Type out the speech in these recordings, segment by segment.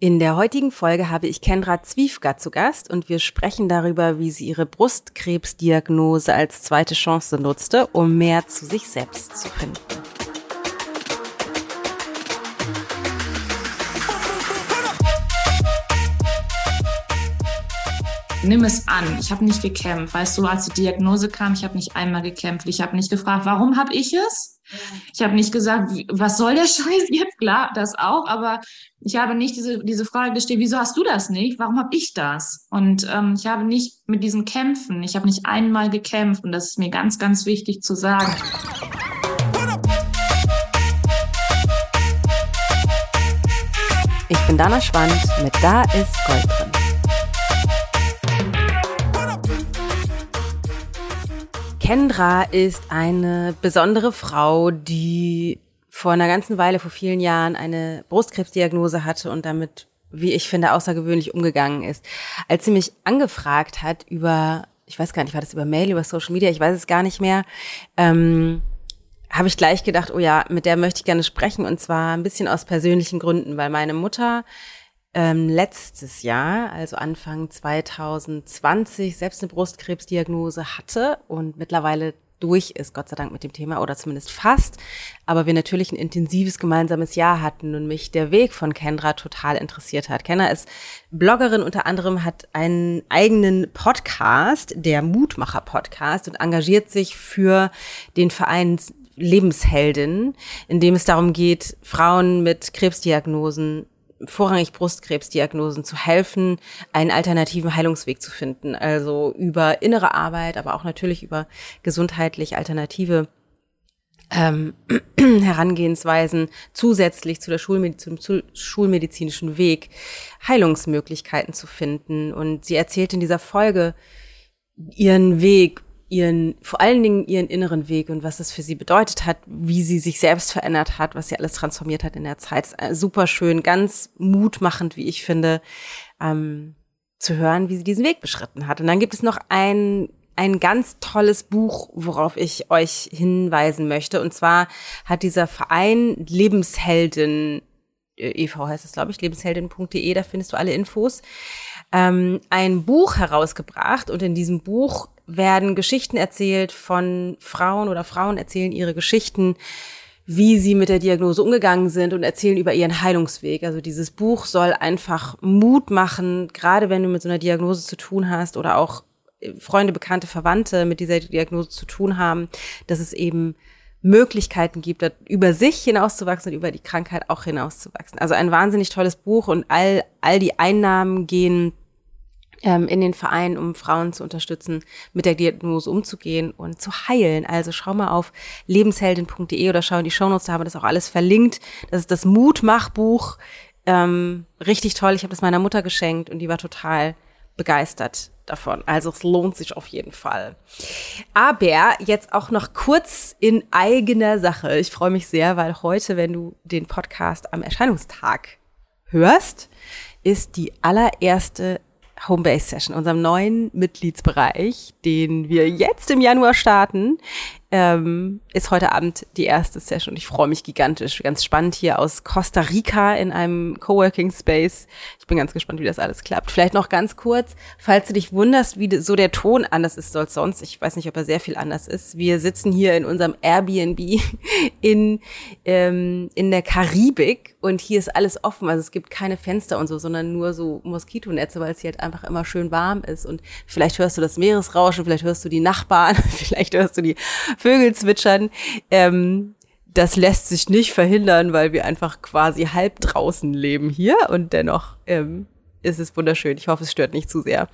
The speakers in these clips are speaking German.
In der heutigen Folge habe ich Kendra Zwiefka zu Gast und wir sprechen darüber, wie sie ihre Brustkrebsdiagnose als zweite Chance nutzte, um mehr zu sich selbst zu finden. Nimm es an. Ich habe nicht gekämpft. Weißt du, als die Diagnose kam, ich habe nicht einmal gekämpft. Ich habe nicht gefragt, warum habe ich es? Ich habe nicht gesagt, was soll der Scheiß jetzt? Klar, das auch, aber ich habe nicht diese, diese Frage gestellt, wieso hast du das nicht? Warum habe ich das? Und ähm, ich habe nicht mit diesen Kämpfen, ich habe nicht einmal gekämpft und das ist mir ganz, ganz wichtig zu sagen. Ich bin Dana Schwand mit Da ist Gold drin. Kendra ist eine besondere Frau, die vor einer ganzen Weile, vor vielen Jahren, eine Brustkrebsdiagnose hatte und damit, wie ich finde, außergewöhnlich umgegangen ist. Als sie mich angefragt hat über, ich weiß gar nicht, war das über Mail, über Social Media, ich weiß es gar nicht mehr, ähm, habe ich gleich gedacht, oh ja, mit der möchte ich gerne sprechen und zwar ein bisschen aus persönlichen Gründen, weil meine Mutter ähm, letztes Jahr, also Anfang 2020, selbst eine Brustkrebsdiagnose hatte und mittlerweile durch ist, Gott sei Dank mit dem Thema oder zumindest fast, aber wir natürlich ein intensives gemeinsames Jahr hatten und mich der Weg von Kendra total interessiert hat. Kendra ist Bloggerin unter anderem, hat einen eigenen Podcast, der Mutmacher Podcast und engagiert sich für den Verein Lebensheldin, in dem es darum geht, Frauen mit Krebsdiagnosen vorrangig Brustkrebsdiagnosen zu helfen, einen alternativen Heilungsweg zu finden. Also über innere Arbeit, aber auch natürlich über gesundheitlich alternative ähm, Herangehensweisen zusätzlich zu der Schulmediz zum schulmedizinischen Weg Heilungsmöglichkeiten zu finden. Und sie erzählt in dieser Folge ihren Weg ihren, vor allen Dingen ihren inneren Weg und was es für sie bedeutet hat, wie sie sich selbst verändert hat, was sie alles transformiert hat in der Zeit. Super schön, ganz mutmachend, wie ich finde, ähm, zu hören, wie sie diesen Weg beschritten hat. Und dann gibt es noch ein ein ganz tolles Buch, worauf ich euch hinweisen möchte. Und zwar hat dieser Verein Lebenshelden, äh, e.V. heißt es, glaube ich, lebensheldin.de, da findest du alle Infos, ähm, ein Buch herausgebracht. Und in diesem Buch werden Geschichten erzählt von Frauen oder Frauen erzählen ihre Geschichten, wie sie mit der Diagnose umgegangen sind und erzählen über ihren Heilungsweg. Also dieses Buch soll einfach Mut machen, gerade wenn du mit so einer Diagnose zu tun hast oder auch Freunde, Bekannte, Verwandte mit dieser Diagnose zu tun haben, dass es eben Möglichkeiten gibt, über sich hinauszuwachsen und über die Krankheit auch hinauszuwachsen. Also ein wahnsinnig tolles Buch und all, all die Einnahmen gehen in den Verein, um Frauen zu unterstützen, mit der Diagnose umzugehen und zu heilen. Also schau mal auf lebensheldin.de oder schau in die Shownotes, da haben wir das auch alles verlinkt. Das ist das Mutmachbuch. Ähm, richtig toll. Ich habe das meiner Mutter geschenkt und die war total begeistert davon. Also es lohnt sich auf jeden Fall. Aber jetzt auch noch kurz in eigener Sache. Ich freue mich sehr, weil heute, wenn du den Podcast am Erscheinungstag hörst, ist die allererste Homebase Session, unserem neuen Mitgliedsbereich, den wir jetzt im Januar starten, ähm, ist heute Abend die erste Session. Ich freue mich gigantisch. Ganz spannend hier aus Costa Rica in einem Coworking Space. Ich bin ganz gespannt, wie das alles klappt. Vielleicht noch ganz kurz, falls du dich wunderst, wie so der Ton anders ist als sonst. Ich weiß nicht, ob er sehr viel anders ist. Wir sitzen hier in unserem Airbnb in, ähm, in der Karibik und hier ist alles offen. Also es gibt keine Fenster und so, sondern nur so Moskitonetze, weil es hier halt einfach immer schön warm ist. Und vielleicht hörst du das Meeresrauschen, vielleicht hörst du die Nachbarn, vielleicht hörst du die Vögel zwitschern. Ähm, das lässt sich nicht verhindern, weil wir einfach quasi halb draußen leben hier und dennoch ähm, ist es wunderschön. Ich hoffe, es stört nicht zu sehr.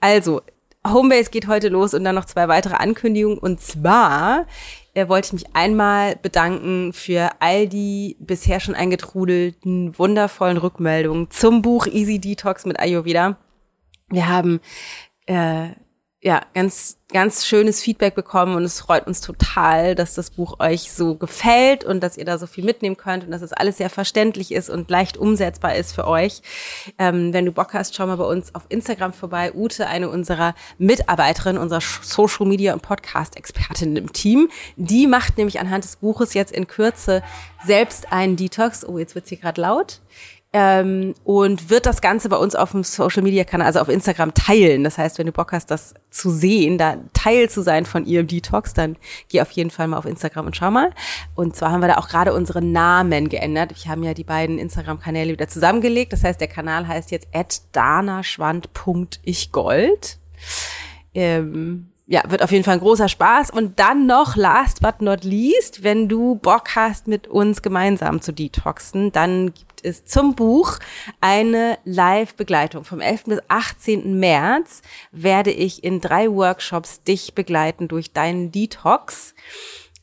Also, Homebase geht heute los und dann noch zwei weitere Ankündigungen. Und zwar äh, wollte ich mich einmal bedanken für all die bisher schon eingetrudelten wundervollen Rückmeldungen zum Buch Easy Detox mit Ayurveda. Wir haben äh, ja, ganz, ganz schönes Feedback bekommen und es freut uns total, dass das Buch euch so gefällt und dass ihr da so viel mitnehmen könnt und dass es alles sehr verständlich ist und leicht umsetzbar ist für euch. Ähm, wenn du Bock hast, schau mal bei uns auf Instagram vorbei. Ute, eine unserer Mitarbeiterinnen, unserer Social Media und Podcast Expertin im Team, die macht nämlich anhand des Buches jetzt in Kürze selbst einen Detox. Oh, jetzt wird's hier gerade laut ähm, und wird das Ganze bei uns auf dem Social Media Kanal, also auf Instagram teilen. Das heißt, wenn du Bock hast, das zu sehen, da Teil zu sein von ihrem Detox, dann geh auf jeden Fall mal auf Instagram und schau mal. Und zwar haben wir da auch gerade unsere Namen geändert. Wir haben ja die beiden Instagram-Kanäle wieder zusammengelegt. Das heißt, der Kanal heißt jetzt danaschwand.ichgold. Ähm, ja, wird auf jeden Fall ein großer Spaß. Und dann noch, last but not least, wenn du Bock hast, mit uns gemeinsam zu detoxen, dann gibt es zum Buch eine Live-Begleitung. Vom 11. bis 18. März werde ich in drei Workshops dich begleiten durch deinen Detox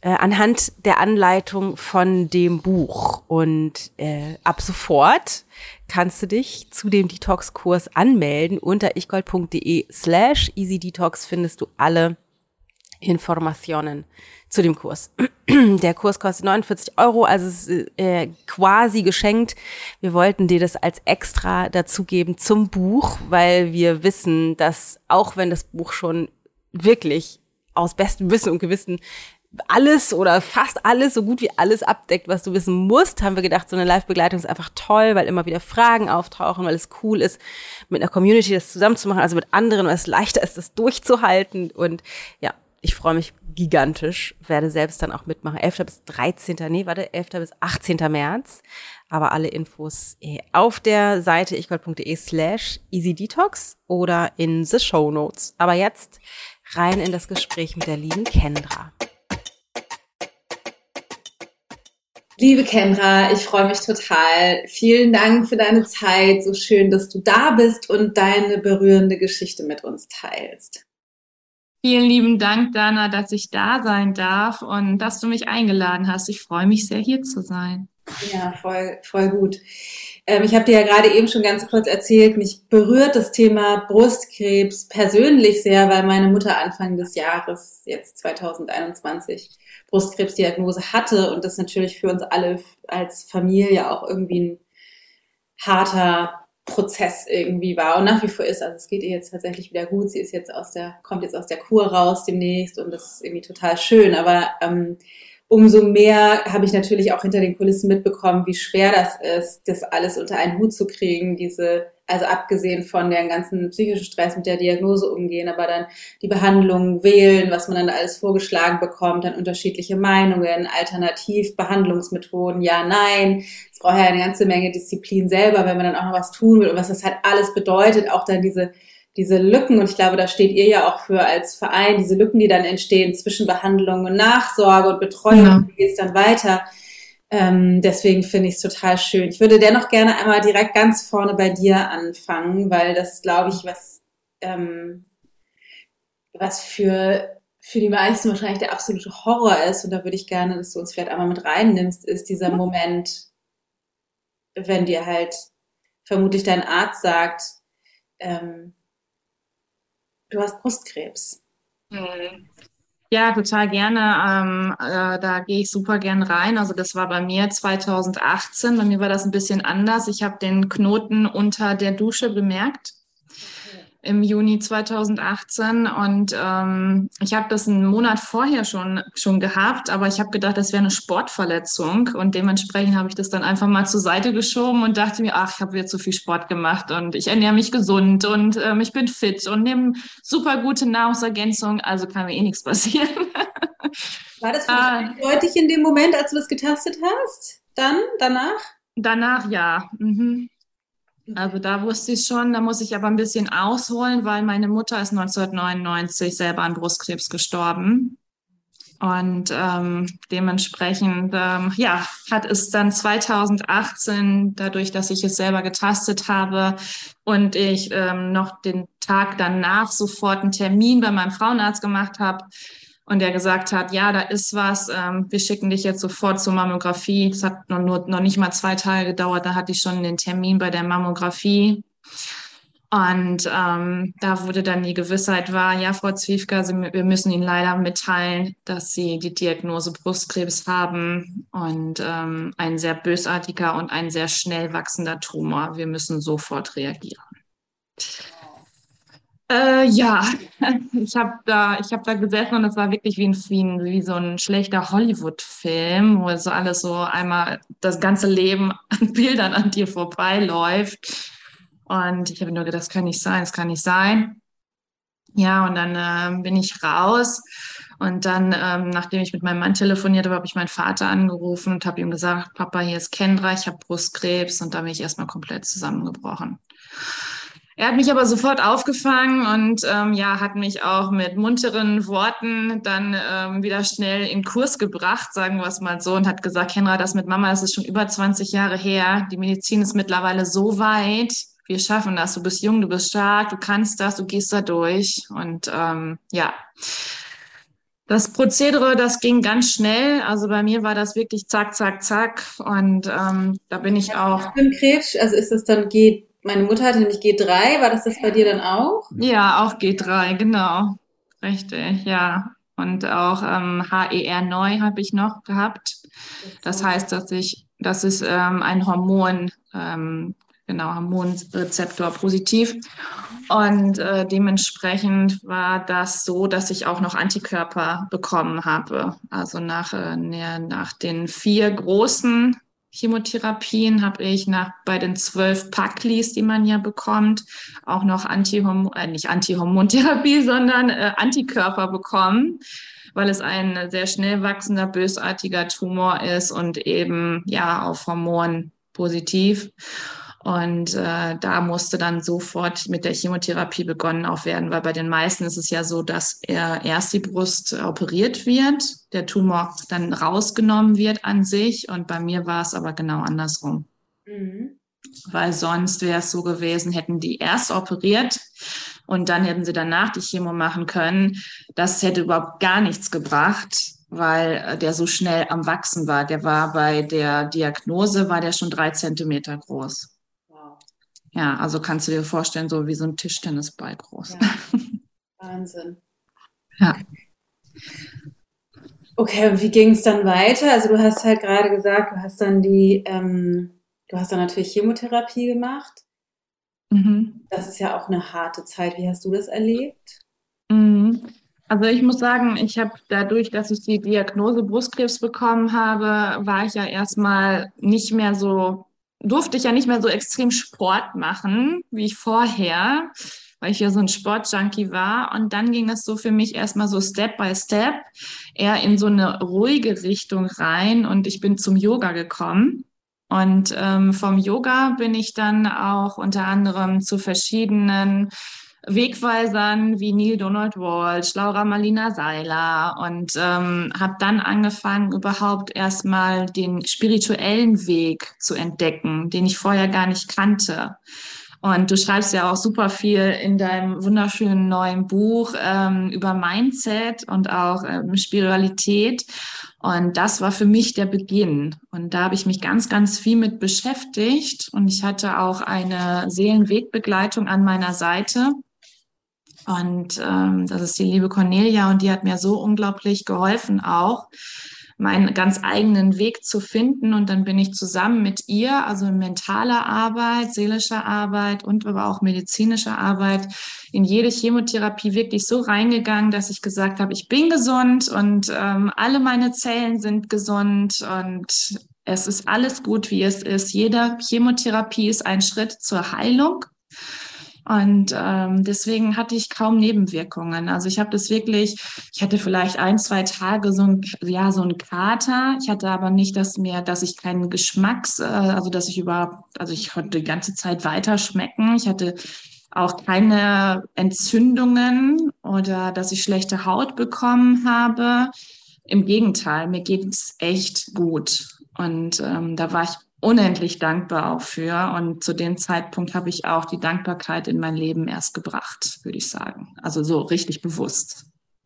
äh, anhand der Anleitung von dem Buch. Und äh, ab sofort kannst du dich zu dem Detox-Kurs anmelden. Unter ichgold.de slash easydetox findest du alle Informationen zu dem Kurs. Der Kurs kostet 49 Euro, also ist äh, quasi geschenkt. Wir wollten dir das als extra dazugeben zum Buch, weil wir wissen, dass auch wenn das Buch schon wirklich aus bestem Wissen und Gewissen alles oder fast alles, so gut wie alles abdeckt, was du wissen musst, haben wir gedacht, so eine Live-Begleitung ist einfach toll, weil immer wieder Fragen auftauchen, weil es cool ist, mit einer Community das zusammenzumachen, also mit anderen, weil es leichter ist, das durchzuhalten. Und ja, ich freue mich gigantisch, werde selbst dann auch mitmachen. 11. bis 13. Nee, warte, 11. bis 18. März. Aber alle Infos eh auf der Seite ichgold.de slash easydetox oder in the show notes. Aber jetzt rein in das Gespräch mit der lieben Kendra. Liebe Kendra, ich freue mich total. Vielen Dank für deine Zeit. So schön, dass du da bist und deine berührende Geschichte mit uns teilst. Vielen lieben Dank, Dana, dass ich da sein darf und dass du mich eingeladen hast. Ich freue mich sehr, hier zu sein. Ja, voll, voll gut. Ähm, ich habe dir ja gerade eben schon ganz kurz erzählt, mich berührt das Thema Brustkrebs persönlich sehr, weil meine Mutter Anfang des Jahres, jetzt 2021, Brustkrebsdiagnose hatte und das natürlich für uns alle als Familie auch irgendwie ein harter Prozess irgendwie war und nach wie vor ist. Also es geht ihr jetzt tatsächlich wieder gut. Sie ist jetzt aus der, kommt jetzt aus der Kur raus demnächst und das ist irgendwie total schön. Aber ähm, umso mehr habe ich natürlich auch hinter den Kulissen mitbekommen, wie schwer das ist, das alles unter einen Hut zu kriegen, diese also abgesehen von dem ganzen psychischen Stress mit der Diagnose umgehen, aber dann die Behandlung wählen, was man dann alles vorgeschlagen bekommt, dann unterschiedliche Meinungen, Alternativbehandlungsmethoden, ja, nein. Es braucht ja eine ganze Menge Disziplin selber, wenn man dann auch noch was tun will und was das halt alles bedeutet, auch dann diese diese Lücken, und ich glaube, da steht ihr ja auch für als Verein, diese Lücken, die dann entstehen zwischen Behandlung und Nachsorge und Betreuung, ja. wie geht es dann weiter? Ähm, deswegen finde ich es total schön. Ich würde dennoch gerne einmal direkt ganz vorne bei dir anfangen, weil das, glaube ich, was, ähm, was für, für die meisten wahrscheinlich der absolute Horror ist. Und da würde ich gerne, dass du uns vielleicht einmal mit reinnimmst, ist dieser. Moment, wenn dir halt vermutlich dein Arzt sagt, ähm, du hast Brustkrebs. Mhm. Ja, total gerne. Ähm, äh, da gehe ich super gern rein. Also das war bei mir 2018. Bei mir war das ein bisschen anders. Ich habe den Knoten unter der Dusche bemerkt im Juni 2018 und ähm, ich habe das einen Monat vorher schon schon gehabt, aber ich habe gedacht, das wäre eine Sportverletzung und dementsprechend habe ich das dann einfach mal zur Seite geschoben und dachte mir, ach, ich habe wieder zu viel Sport gemacht und ich ernähre mich gesund und ähm, ich bin fit und nehme super gute Nahrungsergänzung, also kann mir eh nichts passieren. War das für dich ah. deutlich in dem Moment, als du das getastet hast? Dann, danach? Danach ja. Mhm. Also da wusste ich schon, da muss ich aber ein bisschen ausholen, weil meine Mutter ist 1999 selber an Brustkrebs gestorben. Und ähm, dementsprechend, ähm, ja, hat es dann 2018, dadurch, dass ich es selber getastet habe und ich ähm, noch den Tag danach sofort einen Termin bei meinem Frauenarzt gemacht habe, und der gesagt hat, ja, da ist was, ähm, wir schicken dich jetzt sofort zur Mammographie. Es hat noch, nur, noch nicht mal zwei Tage gedauert, da hatte ich schon den Termin bei der Mammographie. Und ähm, da wurde dann die Gewissheit war, ja, Frau Zwiefka, Sie, wir müssen Ihnen leider mitteilen, dass Sie die Diagnose Brustkrebs haben und ähm, ein sehr bösartiger und ein sehr schnell wachsender Tumor. Wir müssen sofort reagieren. Äh, ja, ich habe da, ich habe da gesessen und es war wirklich wie ein, wie, ein, wie so ein schlechter Hollywood-Film, wo so alles so einmal das ganze Leben an Bildern an dir vorbeiläuft. Und ich habe nur gedacht, das kann nicht sein, das kann nicht sein. Ja, und dann äh, bin ich raus. Und dann, ähm, nachdem ich mit meinem Mann telefoniert habe, habe ich meinen Vater angerufen und habe ihm gesagt, Papa, hier ist Kendra, ich habe Brustkrebs. Und da bin ich erstmal komplett zusammengebrochen. Er hat mich aber sofort aufgefangen und ähm, ja, hat mich auch mit munteren Worten dann ähm, wieder schnell in Kurs gebracht, sagen wir es mal so, und hat gesagt, Henra, das mit Mama, das ist schon über 20 Jahre her. Die Medizin ist mittlerweile so weit. Wir schaffen das. Du bist jung, du bist stark, du kannst das, du gehst da durch. Und ähm, ja, das Prozedere, das ging ganz schnell. Also bei mir war das wirklich zack, zack, zack. Und ähm, da bin ich auch. Krebs, also ist es dann G meine Mutter hatte nämlich G3, war das das bei dir dann auch? Ja, auch G3, genau. Richtig, ja. Und auch ähm, HER neu habe ich noch gehabt. Das heißt, dass ich, das ist ähm, ein Hormon, ähm, genau, Hormonrezeptor positiv. Und äh, dementsprechend war das so, dass ich auch noch Antikörper bekommen habe. Also nach, äh, nach den vier großen Chemotherapien habe ich nach bei den zwölf Packlis, die man ja bekommt, auch noch Antihormon, äh, nicht Antihormontherapie, sondern äh, Antikörper bekommen, weil es ein sehr schnell wachsender, bösartiger Tumor ist und eben ja auf Hormon positiv. Und äh, da musste dann sofort mit der Chemotherapie begonnen auch werden, weil bei den meisten ist es ja so, dass er erst die Brust operiert wird, der Tumor dann rausgenommen wird an sich. Und bei mir war es aber genau andersrum. Mhm. Weil sonst wäre es so gewesen, hätten die erst operiert und dann hätten sie danach die Chemo machen können. Das hätte überhaupt gar nichts gebracht, weil äh, der so schnell am Wachsen war. Der war bei der Diagnose, war der schon drei Zentimeter groß. Ja, also kannst du dir vorstellen, so wie so ein Tischtennisball groß. Ja. Wahnsinn. ja. Okay, und wie ging es dann weiter? Also du hast halt gerade gesagt, du hast dann die, ähm, du hast dann natürlich Chemotherapie gemacht. Mhm. Das ist ja auch eine harte Zeit. Wie hast du das erlebt? Mhm. Also ich muss sagen, ich habe dadurch, dass ich die Diagnose Brustkrebs bekommen habe, war ich ja erstmal nicht mehr so durfte ich ja nicht mehr so extrem Sport machen wie ich vorher, weil ich ja so ein Sportjunkie war. Und dann ging es so für mich erstmal so Step by Step eher in so eine ruhige Richtung rein und ich bin zum Yoga gekommen. Und ähm, vom Yoga bin ich dann auch unter anderem zu verschiedenen Wegweisern wie Neil Donald Walsh, Laura Marlina Seiler und ähm, habe dann angefangen, überhaupt erstmal den spirituellen Weg zu entdecken, den ich vorher gar nicht kannte. Und du schreibst ja auch super viel in deinem wunderschönen neuen Buch ähm, über Mindset und auch ähm, Spiritualität. Und das war für mich der Beginn. Und da habe ich mich ganz, ganz viel mit beschäftigt. Und ich hatte auch eine Seelenwegbegleitung an meiner Seite und ähm, das ist die liebe Cornelia und die hat mir so unglaublich geholfen auch, meinen ganz eigenen Weg zu finden. Und dann bin ich zusammen mit ihr, also mentaler Arbeit, seelischer Arbeit und aber auch medizinischer Arbeit, in jede Chemotherapie wirklich so reingegangen, dass ich gesagt habe, ich bin gesund und ähm, alle meine Zellen sind gesund und es ist alles gut, wie es ist. Jede Chemotherapie ist ein Schritt zur Heilung. Und ähm, deswegen hatte ich kaum Nebenwirkungen. Also ich habe das wirklich, ich hatte vielleicht ein, zwei Tage so ein, ja, so ein Kater. Ich hatte aber nicht, dass mir, dass ich keinen Geschmacks, äh, also dass ich überhaupt, also ich konnte die ganze Zeit weiter schmecken. Ich hatte auch keine Entzündungen oder dass ich schlechte Haut bekommen habe. Im Gegenteil, mir geht es echt gut. Und ähm, da war ich unendlich dankbar auch für. Und zu dem Zeitpunkt habe ich auch die Dankbarkeit in mein Leben erst gebracht, würde ich sagen. Also so richtig bewusst.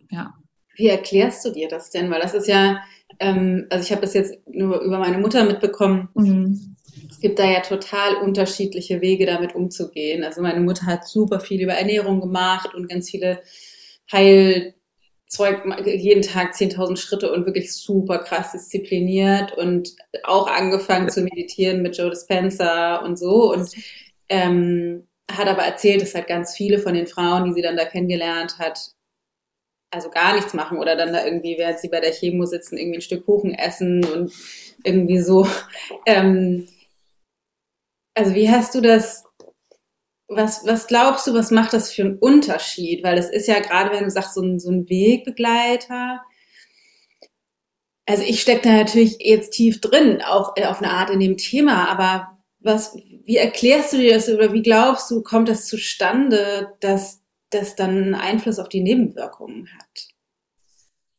Ja. Wie erklärst du dir das denn? Weil das ist ja, ähm, also ich habe das jetzt nur über meine Mutter mitbekommen. Mhm. Es gibt da ja total unterschiedliche Wege, damit umzugehen. Also meine Mutter hat super viel über Ernährung gemacht und ganz viele Heil Zeug, jeden Tag 10.000 Schritte und wirklich super krass diszipliniert und auch angefangen zu meditieren mit Joe Dispenza und so und ähm, hat aber erzählt, dass halt ganz viele von den Frauen, die sie dann da kennengelernt hat, also gar nichts machen oder dann da irgendwie, während sie bei der Chemo sitzen, irgendwie ein Stück Kuchen essen und irgendwie so. Ähm, also wie hast du das, was, was glaubst du, was macht das für einen Unterschied? Weil das ist ja gerade, wenn du sagst, so ein, so ein Wegbegleiter. Also ich stecke da natürlich jetzt tief drin, auch auf eine Art in dem Thema, aber was, wie erklärst du dir das oder wie glaubst du, kommt das zustande, dass das dann Einfluss auf die Nebenwirkungen hat?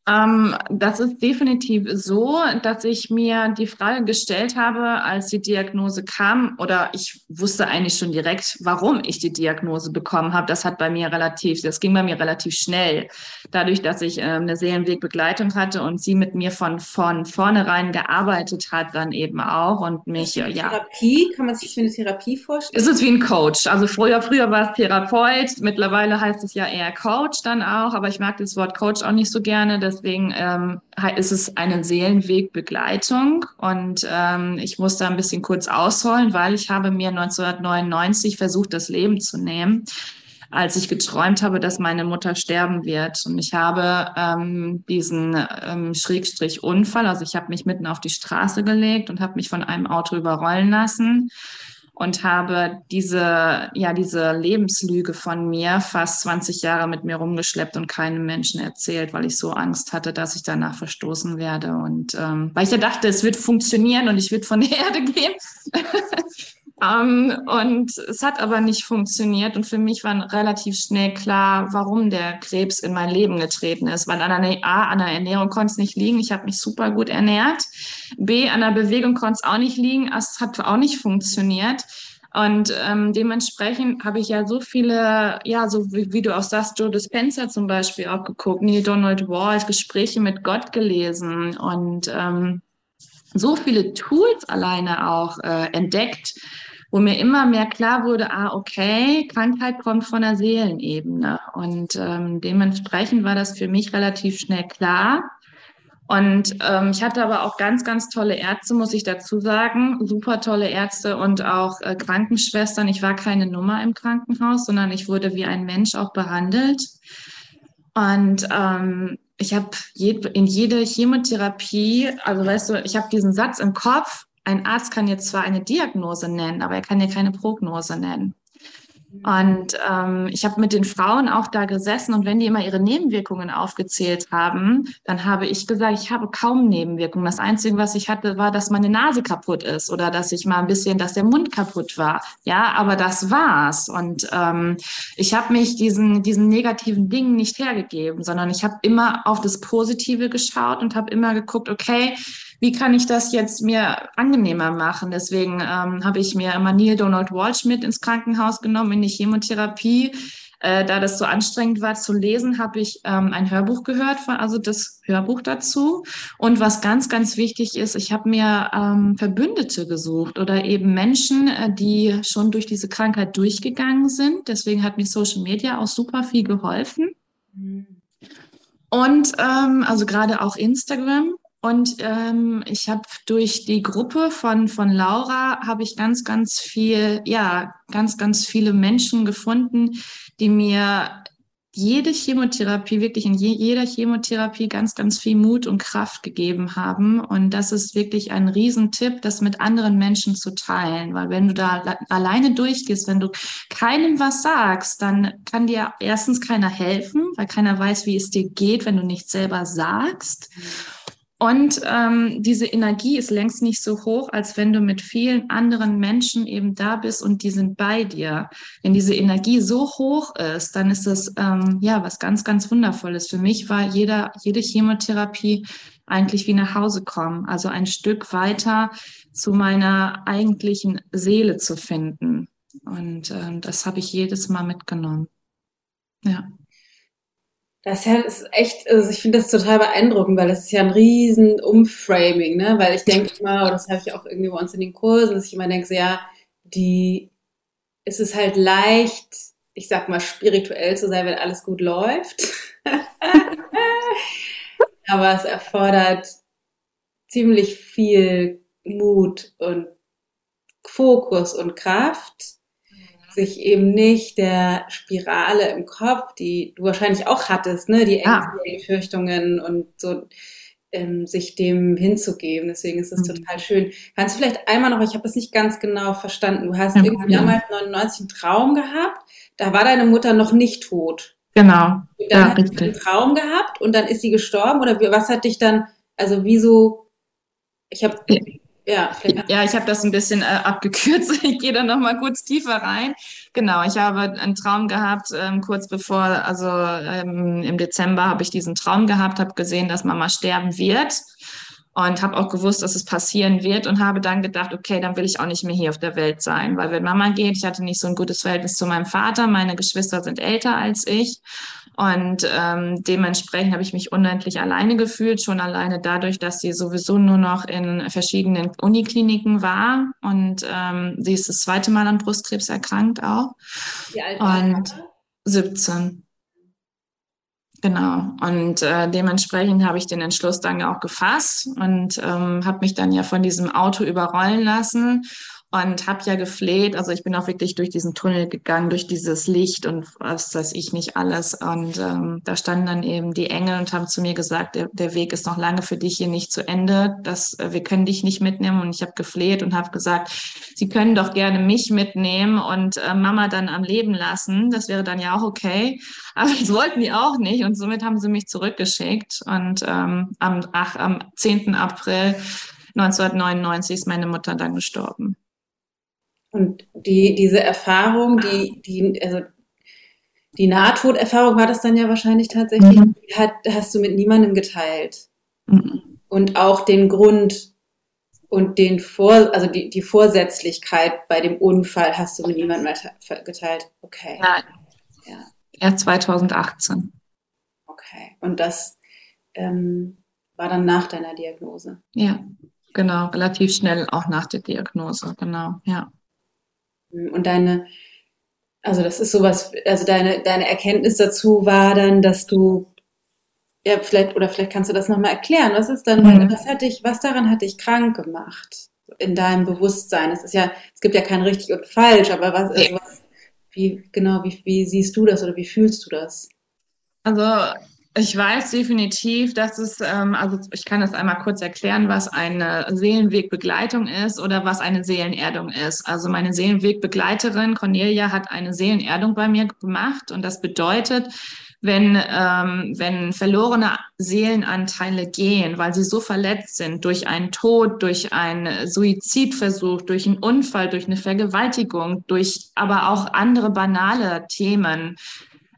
Ähm, das ist definitiv so, dass ich mir die Frage gestellt habe, als die Diagnose kam, oder ich wusste eigentlich schon direkt, warum ich die Diagnose bekommen habe. Das hat bei mir relativ, das ging bei mir relativ schnell. Dadurch, dass ich äh, eine Seelenwegbegleitung hatte und sie mit mir von, von vornherein gearbeitet hat, dann eben auch und mich, ja. Therapie, kann man sich wie eine Therapie vorstellen? Es ist wie ein Coach. Also früher, früher war es Therapeut, mittlerweile heißt es ja eher Coach dann auch, aber ich mag das Wort Coach auch nicht so gerne deswegen ähm, ist es eine Seelenwegbegleitung und ähm, ich muss da ein bisschen kurz ausholen, weil ich habe mir 1999 versucht, das Leben zu nehmen, als ich geträumt habe, dass meine Mutter sterben wird. Und ich habe ähm, diesen ähm, Schrägstrich Unfall, also ich habe mich mitten auf die Straße gelegt und habe mich von einem Auto überrollen lassen und habe diese, ja, diese Lebenslüge von mir fast 20 Jahre mit mir rumgeschleppt und keinem Menschen erzählt, weil ich so Angst hatte, dass ich danach verstoßen werde. Und ähm, weil ich ja dachte, es wird funktionieren und ich würde von der Erde gehen. Ähm, und es hat aber nicht funktioniert. Und für mich war relativ schnell klar, warum der Krebs in mein Leben getreten ist. Weil an einer, A, an der Ernährung konnte es nicht liegen. Ich habe mich super gut ernährt. B, an der Bewegung konnte es auch nicht liegen. Es hat auch nicht funktioniert. Und ähm, dementsprechend habe ich ja so viele, ja, so wie, wie du auch sagst, Joe Dispenza zum Beispiel auch geguckt, Neil Donald Walsh, Gespräche mit Gott gelesen und ähm, so viele Tools alleine auch äh, entdeckt, wo mir immer mehr klar wurde, ah, okay, Krankheit kommt von der Seelenebene. Und ähm, dementsprechend war das für mich relativ schnell klar. Und ähm, ich hatte aber auch ganz, ganz tolle Ärzte, muss ich dazu sagen. Super tolle Ärzte und auch äh, Krankenschwestern. Ich war keine Nummer im Krankenhaus, sondern ich wurde wie ein Mensch auch behandelt. Und ähm, ich habe je, in jede Chemotherapie, also weißt du, ich habe diesen Satz im Kopf, ein Arzt kann jetzt zwar eine Diagnose nennen, aber er kann ja keine Prognose nennen. Und ähm, ich habe mit den Frauen auch da gesessen und wenn die immer ihre Nebenwirkungen aufgezählt haben, dann habe ich gesagt, ich habe kaum Nebenwirkungen. Das Einzige, was ich hatte, war, dass meine Nase kaputt ist oder dass ich mal ein bisschen, dass der Mund kaputt war. Ja, aber das war's. Und ähm, ich habe mich diesen, diesen negativen Dingen nicht hergegeben, sondern ich habe immer auf das Positive geschaut und habe immer geguckt, okay, wie kann ich das jetzt mir angenehmer machen? Deswegen ähm, habe ich mir immer Neil Donald Walsh mit ins Krankenhaus genommen, in die Chemotherapie. Äh, da das so anstrengend war zu lesen, habe ich ähm, ein Hörbuch gehört, also das Hörbuch dazu. Und was ganz, ganz wichtig ist, ich habe mir ähm, Verbündete gesucht oder eben Menschen, äh, die schon durch diese Krankheit durchgegangen sind. Deswegen hat mir Social Media auch super viel geholfen. Mhm. Und ähm, also gerade auch Instagram. Und ähm, ich habe durch die Gruppe von, von Laura habe ich ganz, ganz viel, ja, ganz, ganz viele Menschen gefunden, die mir jede Chemotherapie, wirklich in je, jeder Chemotherapie ganz, ganz viel Mut und Kraft gegeben haben. Und das ist wirklich ein Riesentipp, das mit anderen Menschen zu teilen. Weil wenn du da alleine durchgehst, wenn du keinem was sagst, dann kann dir erstens keiner helfen, weil keiner weiß, wie es dir geht, wenn du nichts selber sagst. Mhm. Und ähm, diese Energie ist längst nicht so hoch, als wenn du mit vielen anderen Menschen eben da bist und die sind bei dir. Wenn diese Energie so hoch ist, dann ist das ähm, ja was ganz, ganz Wundervolles. Für mich war jeder, jede Chemotherapie eigentlich wie nach Hause kommen, also ein Stück weiter zu meiner eigentlichen Seele zu finden. Und ähm, das habe ich jedes Mal mitgenommen. Ja. Das ist echt, also ich finde das total beeindruckend, weil das ist ja ein riesen Umframing, ne? Weil ich denke immer, oder das habe ich auch irgendwie bei uns in den Kursen, dass ich immer denke, so, ja, die, es ist halt leicht, ich sag mal, spirituell zu sein, wenn alles gut läuft. Aber es erfordert ziemlich viel Mut und Fokus und Kraft sich eben nicht der Spirale im Kopf, die du wahrscheinlich auch hattest, ne, die Ängste, ja. die Befürchtungen und so, ähm, sich dem hinzugeben. Deswegen ist es mhm. total schön. Kannst du vielleicht einmal noch, ich habe das nicht ganz genau verstanden, du hast ja, irgendwie damals 99 einen Traum gehabt, da war deine Mutter noch nicht tot. Genau. Und dann ja, hat sie einen Traum gehabt und dann ist sie gestorben oder was hat dich dann, also wieso, ich habe ja, ja, ich habe das ein bisschen äh, abgekürzt. Ich gehe da noch mal kurz tiefer rein. Genau, ich habe einen Traum gehabt, ähm, kurz bevor, also ähm, im Dezember habe ich diesen Traum gehabt, habe gesehen, dass Mama sterben wird und habe auch gewusst, dass es passieren wird und habe dann gedacht, okay, dann will ich auch nicht mehr hier auf der Welt sein, weil wenn Mama geht, ich hatte nicht so ein gutes Verhältnis zu meinem Vater, meine Geschwister sind älter als ich und ähm, dementsprechend habe ich mich unendlich alleine gefühlt, schon alleine dadurch, dass sie sowieso nur noch in verschiedenen Unikliniken war. Und ähm, sie ist das zweite Mal an Brustkrebs erkrankt auch. Wie alt und 17. Genau. Und äh, dementsprechend habe ich den Entschluss dann auch gefasst und ähm, habe mich dann ja von diesem Auto überrollen lassen und habe ja gefleht. Also ich bin auch wirklich durch diesen Tunnel gegangen, durch dieses Licht und was weiß ich nicht alles. Und ähm, da standen dann eben die Engel und haben zu mir gesagt, der, der Weg ist noch lange für dich hier nicht zu Ende. Das, äh, wir können dich nicht mitnehmen. Und ich habe gefleht und habe gesagt, Sie können doch gerne mich mitnehmen und äh, Mama dann am Leben lassen. Das wäre dann ja auch okay. Aber das wollten die auch nicht. Und somit haben sie mich zurückgeschickt. Und ähm, am, ach, am 10. April 1999 ist meine Mutter dann gestorben. Und die, diese Erfahrung, die, die, also die Nahtoderfahrung war das dann ja wahrscheinlich tatsächlich, mhm. hat, hast du mit niemandem geteilt. Mhm. Und auch den Grund und den Vor, also die, die Vorsätzlichkeit bei dem Unfall hast du mit niemandem geteilt. Okay. Nein. Ja. Erst 2018. Okay. Und das ähm, war dann nach deiner Diagnose. Ja, genau. Relativ schnell auch nach der Diagnose. Genau, ja. Und deine, also das ist sowas, also deine, deine Erkenntnis dazu war dann, dass du, ja, vielleicht, oder vielleicht kannst du das nochmal erklären. Was ist dann, mhm. was hat dich, was daran hat dich krank gemacht? In deinem Bewusstsein. Es ist ja, es gibt ja kein richtig und falsch, aber was, also was wie, genau, wie, wie siehst du das oder wie fühlst du das? Also ich weiß definitiv, dass es, ähm, also ich kann das einmal kurz erklären, was eine Seelenwegbegleitung ist oder was eine Seelenerdung ist. Also meine Seelenwegbegleiterin Cornelia hat eine Seelenerdung bei mir gemacht und das bedeutet, wenn, ähm, wenn verlorene Seelenanteile gehen, weil sie so verletzt sind durch einen Tod, durch einen Suizidversuch, durch einen Unfall, durch eine Vergewaltigung, durch aber auch andere banale Themen,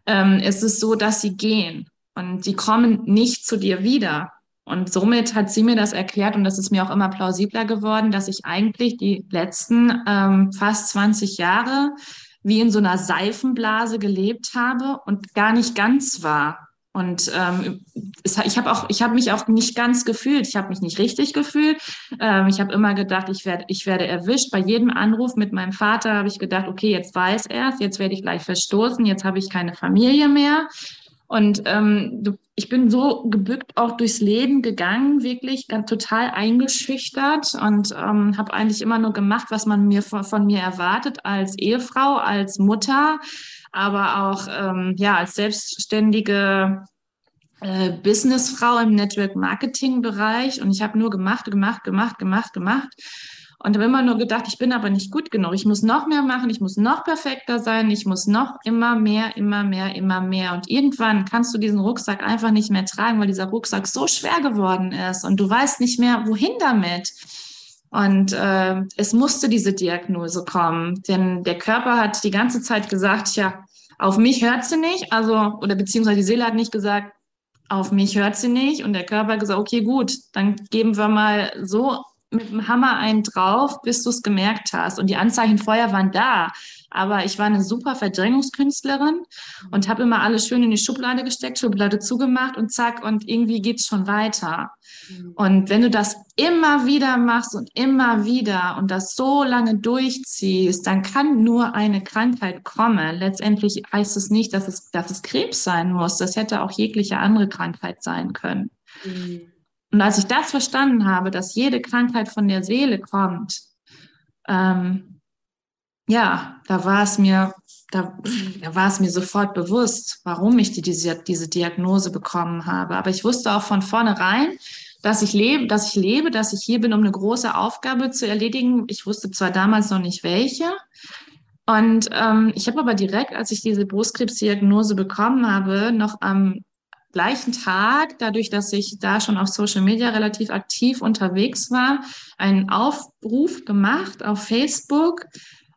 ähm, ist es so, dass sie gehen. Und die kommen nicht zu dir wieder. Und somit hat sie mir das erklärt und das ist mir auch immer plausibler geworden, dass ich eigentlich die letzten ähm, fast 20 Jahre wie in so einer Seifenblase gelebt habe und gar nicht ganz war. Und ähm, es, ich habe auch, ich habe mich auch nicht ganz gefühlt. Ich habe mich nicht richtig gefühlt. Ähm, ich habe immer gedacht, ich werde, ich werde erwischt. Bei jedem Anruf mit meinem Vater habe ich gedacht, okay, jetzt weiß er es, jetzt werde ich gleich verstoßen, jetzt habe ich keine Familie mehr. Und ähm, du, ich bin so gebückt auch durchs Leben gegangen, wirklich ganz total eingeschüchtert und ähm, habe eigentlich immer nur gemacht, was man mir von, von, mir erwartet als Ehefrau, als Mutter, aber auch ähm, ja als selbstständige äh, Businessfrau im Network Marketing Bereich. Und ich habe nur gemacht, gemacht, gemacht, gemacht, gemacht. Und habe immer nur gedacht, ich bin aber nicht gut genug. Ich muss noch mehr machen, ich muss noch perfekter sein, ich muss noch immer mehr, immer mehr, immer mehr. Und irgendwann kannst du diesen Rucksack einfach nicht mehr tragen, weil dieser Rucksack so schwer geworden ist und du weißt nicht mehr, wohin damit. Und äh, es musste diese Diagnose kommen, denn der Körper hat die ganze Zeit gesagt, ja, auf mich hört sie nicht, also, oder beziehungsweise die Seele hat nicht gesagt, auf mich hört sie nicht. Und der Körper hat gesagt, okay, gut, dann geben wir mal so mit dem Hammer einen drauf, bis du es gemerkt hast. Und die Anzeichen vorher waren da. Aber ich war eine super Verdrängungskünstlerin und habe immer alles schön in die Schublade gesteckt, Schublade zugemacht und zack, und irgendwie geht es schon weiter. Mhm. Und wenn du das immer wieder machst und immer wieder und das so lange durchziehst, dann kann nur eine Krankheit kommen. Letztendlich heißt es nicht, dass es, dass es Krebs sein muss. Das hätte auch jegliche andere Krankheit sein können. Mhm. Und als ich das verstanden habe, dass jede Krankheit von der Seele kommt, ähm, ja, da war es mir, da, da war es mir sofort bewusst, warum ich die, diese, diese Diagnose bekommen habe. Aber ich wusste auch von vornherein, dass ich lebe, dass ich lebe, dass ich hier bin, um eine große Aufgabe zu erledigen. Ich wusste zwar damals noch nicht welche. Und ähm, ich habe aber direkt, als ich diese Brustkrebsdiagnose bekommen habe, noch am gleichen Tag, dadurch, dass ich da schon auf Social Media relativ aktiv unterwegs war, einen Aufruf gemacht auf Facebook,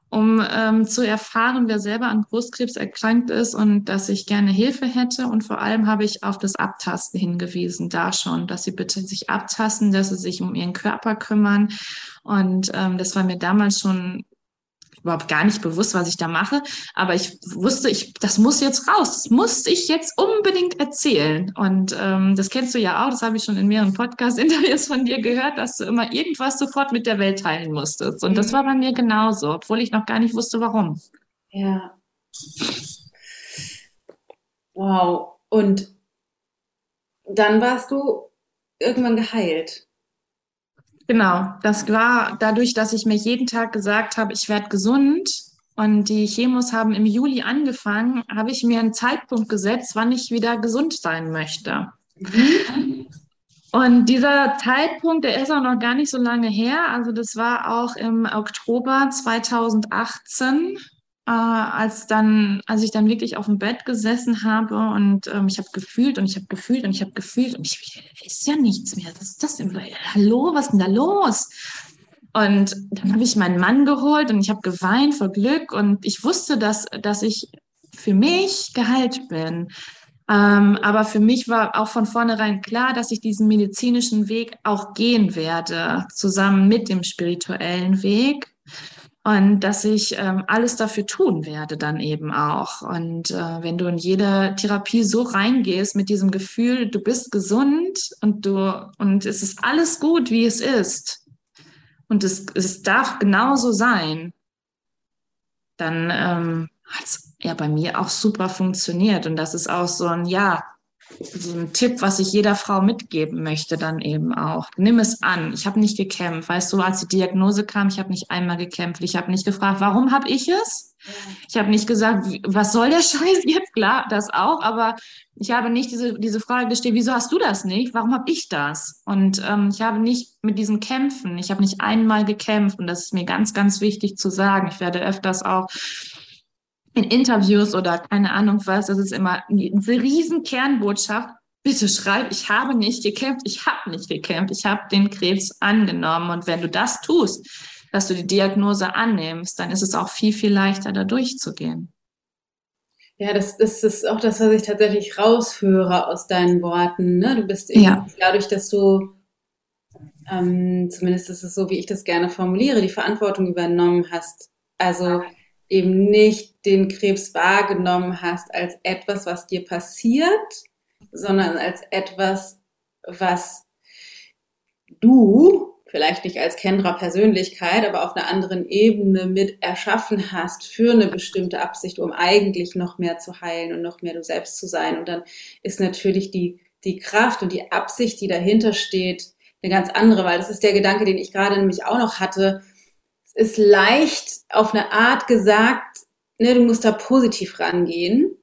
um ähm, zu erfahren, wer selber an Brustkrebs erkrankt ist und dass ich gerne Hilfe hätte. Und vor allem habe ich auf das Abtasten hingewiesen, da schon, dass sie bitte sich abtasten, dass sie sich um ihren Körper kümmern. Und ähm, das war mir damals schon überhaupt gar nicht bewusst, was ich da mache. Aber ich wusste, ich, das muss jetzt raus. Das muss ich jetzt unbedingt erzählen. Und ähm, das kennst du ja auch, das habe ich schon in mehreren Podcast-Interviews von dir gehört, dass du immer irgendwas sofort mit der Welt teilen musstest. Und das mhm. war bei mir genauso, obwohl ich noch gar nicht wusste, warum. Ja. Wow. Und dann warst du irgendwann geheilt. Genau, das war dadurch, dass ich mir jeden Tag gesagt habe, ich werde gesund und die Chemos haben im Juli angefangen, habe ich mir einen Zeitpunkt gesetzt, wann ich wieder gesund sein möchte. Mhm. Und dieser Zeitpunkt, der ist auch noch gar nicht so lange her. Also das war auch im Oktober 2018 äh, als dann, als ich dann wirklich auf dem Bett gesessen habe und ähm, ich habe gefühlt und ich habe gefühlt und ich habe gefühlt und ich ist ja nichts mehr. Was ist das denn? Hallo, was ist denn da los? Und dann habe ich meinen Mann geholt und ich habe geweint vor Glück und ich wusste, dass, dass ich für mich geheilt bin. Ähm, aber für mich war auch von vornherein klar, dass ich diesen medizinischen Weg auch gehen werde, zusammen mit dem spirituellen Weg und dass ich ähm, alles dafür tun werde dann eben auch. Und äh, wenn du in jede Therapie so reingehst mit diesem Gefühl, du bist gesund und du und es ist alles gut, wie es ist und es, es darf genauso sein, dann ähm, hat es ja bei mir auch super funktioniert. Und das ist auch so ein Ja, so ein Tipp, was ich jeder Frau mitgeben möchte, dann eben auch. Nimm es an. Ich habe nicht gekämpft. Weißt du, als die Diagnose kam, ich habe nicht einmal gekämpft. Ich habe nicht gefragt, warum habe ich es? Ich habe nicht gesagt, was soll der Scheiß jetzt? Klar, das auch, aber ich habe nicht diese, diese Frage gestellt, wieso hast du das nicht? Warum habe ich das? Und ähm, ich habe nicht mit diesen Kämpfen, ich habe nicht einmal gekämpft und das ist mir ganz, ganz wichtig zu sagen. Ich werde öfters auch in Interviews oder keine Ahnung was, das ist immer eine riesen Kernbotschaft. Bitte schreib, ich habe nicht gekämpft, ich habe nicht gekämpft, ich habe den Krebs angenommen. Und wenn du das tust, dass du die Diagnose annimmst, dann ist es auch viel, viel leichter, da durchzugehen. Ja, das, das ist auch das, was ich tatsächlich rausführe aus deinen Worten. Ne? Du bist eben ja. dadurch, dass du, ähm, zumindest ist es so, wie ich das gerne formuliere, die Verantwortung übernommen hast. Also eben nicht den Krebs wahrgenommen hast als etwas, was dir passiert, sondern als etwas, was du, vielleicht nicht als Kendra Persönlichkeit, aber auf einer anderen Ebene mit erschaffen hast für eine bestimmte Absicht, um eigentlich noch mehr zu heilen und noch mehr du selbst zu sein. Und dann ist natürlich die, die Kraft und die Absicht, die dahinter steht, eine ganz andere, weil das ist der Gedanke, den ich gerade nämlich auch noch hatte, ist leicht auf eine Art gesagt, ne, du musst da positiv rangehen.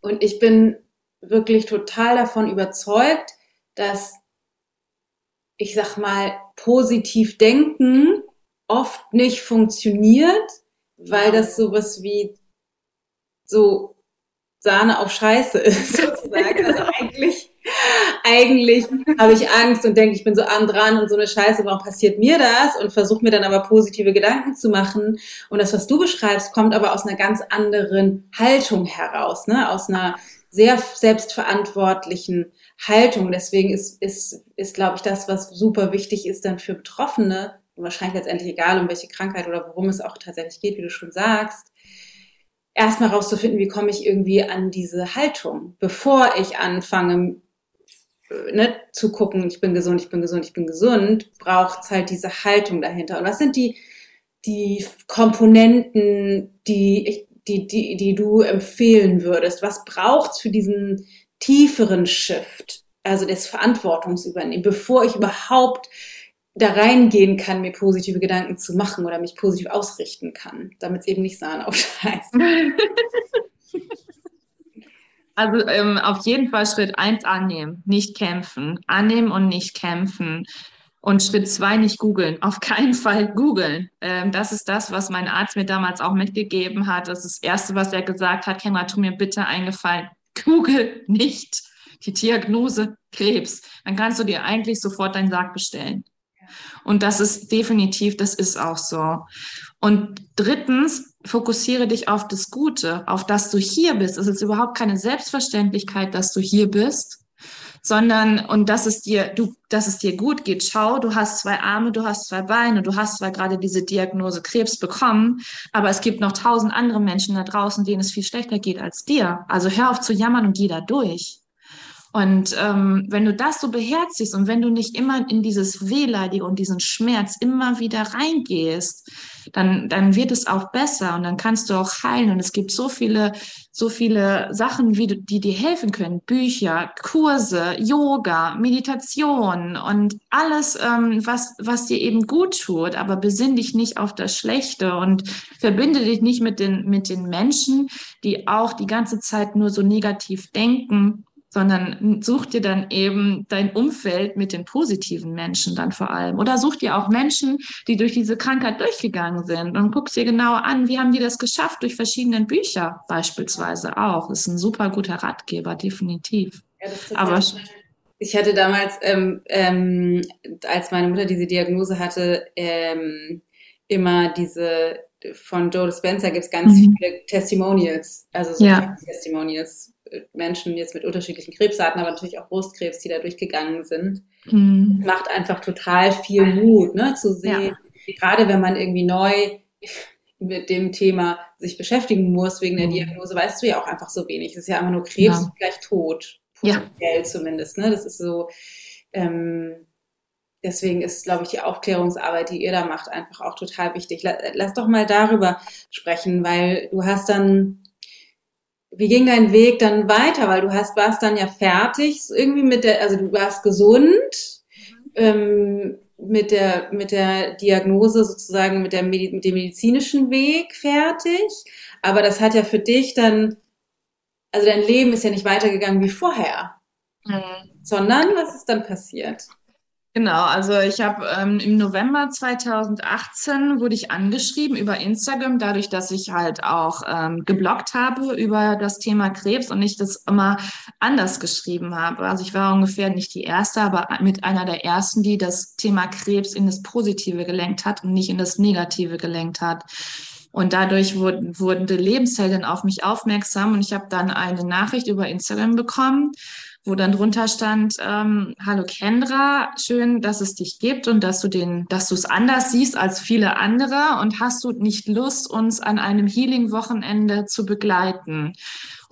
Und ich bin wirklich total davon überzeugt, dass ich sag mal, positiv denken oft nicht funktioniert, weil das sowas wie so Sahne auf Scheiße ist, sozusagen. Also eigentlich habe ich Angst und denke, ich bin so arm dran und so eine Scheiße, warum passiert mir das? Und versuche mir dann aber positive Gedanken zu machen. Und das, was du beschreibst, kommt aber aus einer ganz anderen Haltung heraus, ne? aus einer sehr selbstverantwortlichen Haltung. Deswegen ist, ist, ist glaube ich, das, was super wichtig ist dann für Betroffene, wahrscheinlich letztendlich egal, um welche Krankheit oder worum es auch tatsächlich geht, wie du schon sagst, erstmal rauszufinden, wie komme ich irgendwie an diese Haltung, bevor ich anfange, ne, zu gucken, ich bin gesund, ich bin gesund, ich bin gesund, braucht es halt diese Haltung dahinter. Und was sind die, die Komponenten, die, die, die, die du empfehlen würdest? Was braucht es für diesen tieferen Shift, also des Verantwortungsübernehmen, bevor ich überhaupt da reingehen kann, mir positive Gedanken zu machen oder mich positiv ausrichten kann, damit es eben nicht Sahne aufscheißt. Also ähm, auf jeden Fall Schritt eins annehmen, nicht kämpfen. Annehmen und nicht kämpfen. Und Schritt zwei nicht googeln. Auf keinen Fall googeln. Ähm, das ist das, was mein Arzt mir damals auch mitgegeben hat. Das ist das Erste, was er gesagt hat. Kenra, tu mir bitte eingefallen. Google nicht die Diagnose Krebs. Dann kannst du dir eigentlich sofort deinen Sarg bestellen. Und das ist definitiv, das ist auch so. Und drittens, fokussiere dich auf das Gute, auf das du hier bist. Es ist überhaupt keine Selbstverständlichkeit, dass du hier bist, sondern und dass es dir, du, dass es dir gut geht. Schau, du hast zwei Arme, du hast zwei Beine, du hast zwar gerade diese Diagnose Krebs bekommen, aber es gibt noch tausend andere Menschen da draußen, denen es viel schlechter geht als dir. Also hör auf zu jammern und geh da durch. Und ähm, wenn du das so beherzigst und wenn du nicht immer in dieses Wehleidige und diesen Schmerz immer wieder reingehst, dann, dann wird es auch besser und dann kannst du auch heilen. Und es gibt so viele, so viele Sachen, wie du, die dir helfen können. Bücher, Kurse, Yoga, Meditation und alles, ähm, was, was dir eben gut tut. Aber besinn dich nicht auf das Schlechte und verbinde dich nicht mit den, mit den Menschen, die auch die ganze Zeit nur so negativ denken sondern such dir dann eben dein Umfeld mit den positiven Menschen dann vor allem. Oder such dir auch Menschen, die durch diese Krankheit durchgegangen sind und guck dir genau an, wie haben die das geschafft durch verschiedene Bücher beispielsweise auch. Das ist ein super guter Ratgeber, definitiv. Ja, Aber ich hatte damals, ähm, ähm, als meine Mutter diese Diagnose hatte, ähm, immer diese von Joe Spencer gibt es ganz mhm. viele Testimonials, also so ja. Testimonials Menschen jetzt mit unterschiedlichen Krebsarten, aber natürlich auch Brustkrebs, die da durchgegangen sind. Mhm. Macht einfach total viel Mut, ne, zu sehen, ja. gerade wenn man irgendwie neu mit dem Thema sich beschäftigen muss wegen der mhm. Diagnose, weißt du ja auch einfach so wenig. Es ist ja einfach nur Krebs ja. gleich tot. Potenziell ja. zumindest, ne? Das ist so, ähm, deswegen ist, glaube ich, die Aufklärungsarbeit, die ihr da macht, einfach auch total wichtig. Lass doch mal darüber sprechen, weil du hast dann wie ging dein Weg dann weiter? Weil du hast, warst dann ja fertig, irgendwie mit der, also du warst gesund, mhm. ähm, mit der, mit der Diagnose sozusagen, mit, der, mit dem medizinischen Weg fertig. Aber das hat ja für dich dann, also dein Leben ist ja nicht weitergegangen wie vorher. Mhm. Sondern was ist dann passiert? Genau, also ich habe ähm, im November 2018 wurde ich angeschrieben über Instagram, dadurch, dass ich halt auch ähm, geblockt habe über das Thema Krebs und ich das immer anders geschrieben habe. Also ich war ungefähr nicht die erste, aber mit einer der ersten, die das Thema Krebs in das Positive gelenkt hat und nicht in das Negative gelenkt hat. Und dadurch wurden, wurden die Lebenshelden auf mich aufmerksam und ich habe dann eine Nachricht über Instagram bekommen wo dann drunter stand, ähm, hallo Kendra, schön, dass es dich gibt und dass du den, dass du es anders siehst als viele andere und hast du nicht Lust, uns an einem Healing-Wochenende zu begleiten?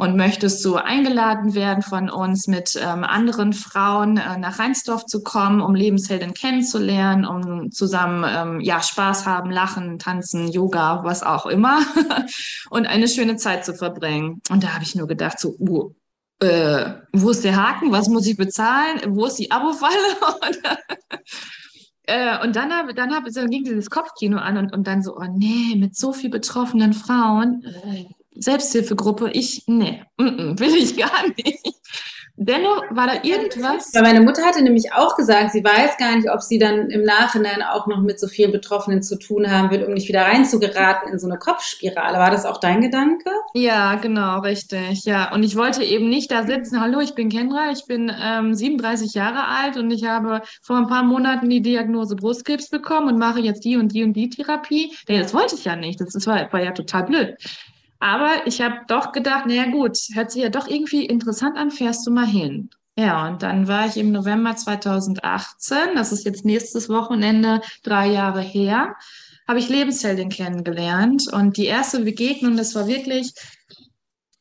Und möchtest du eingeladen werden von uns mit ähm, anderen Frauen äh, nach Rheinsdorf zu kommen, um Lebensheldin kennenzulernen, um zusammen ähm, ja Spaß haben, lachen, tanzen, Yoga, was auch immer und eine schöne Zeit zu verbringen. Und da habe ich nur gedacht, so, uh, äh, wo ist der Haken, was muss ich bezahlen, wo ist die Abo-Falle? und, äh, und dann, hab, dann, hab, dann ging dieses Kopfkino an und, und dann so, oh nee, mit so viel betroffenen Frauen, äh, Selbsthilfegruppe, ich, nee, mm -mm, will ich gar nicht. Dennoch war da irgendwas. Weil meine Mutter hatte nämlich auch gesagt, sie weiß gar nicht, ob sie dann im Nachhinein auch noch mit so vielen Betroffenen zu tun haben wird, um nicht wieder reinzugeraten in so eine Kopfspirale. War das auch dein Gedanke? Ja, genau, richtig. Ja, und ich wollte eben nicht da sitzen. Hallo, ich bin Kendra, ich bin ähm, 37 Jahre alt und ich habe vor ein paar Monaten die Diagnose Brustkrebs bekommen und mache jetzt die und die und die Therapie. Denn das wollte ich ja nicht. Das war, war ja total blöd. Aber ich habe doch gedacht, naja gut, hört sich ja doch irgendwie interessant an, fährst du mal hin. Ja, und dann war ich im November 2018, das ist jetzt nächstes Wochenende, drei Jahre her, habe ich Lebensheldin kennengelernt. Und die erste Begegnung, das war wirklich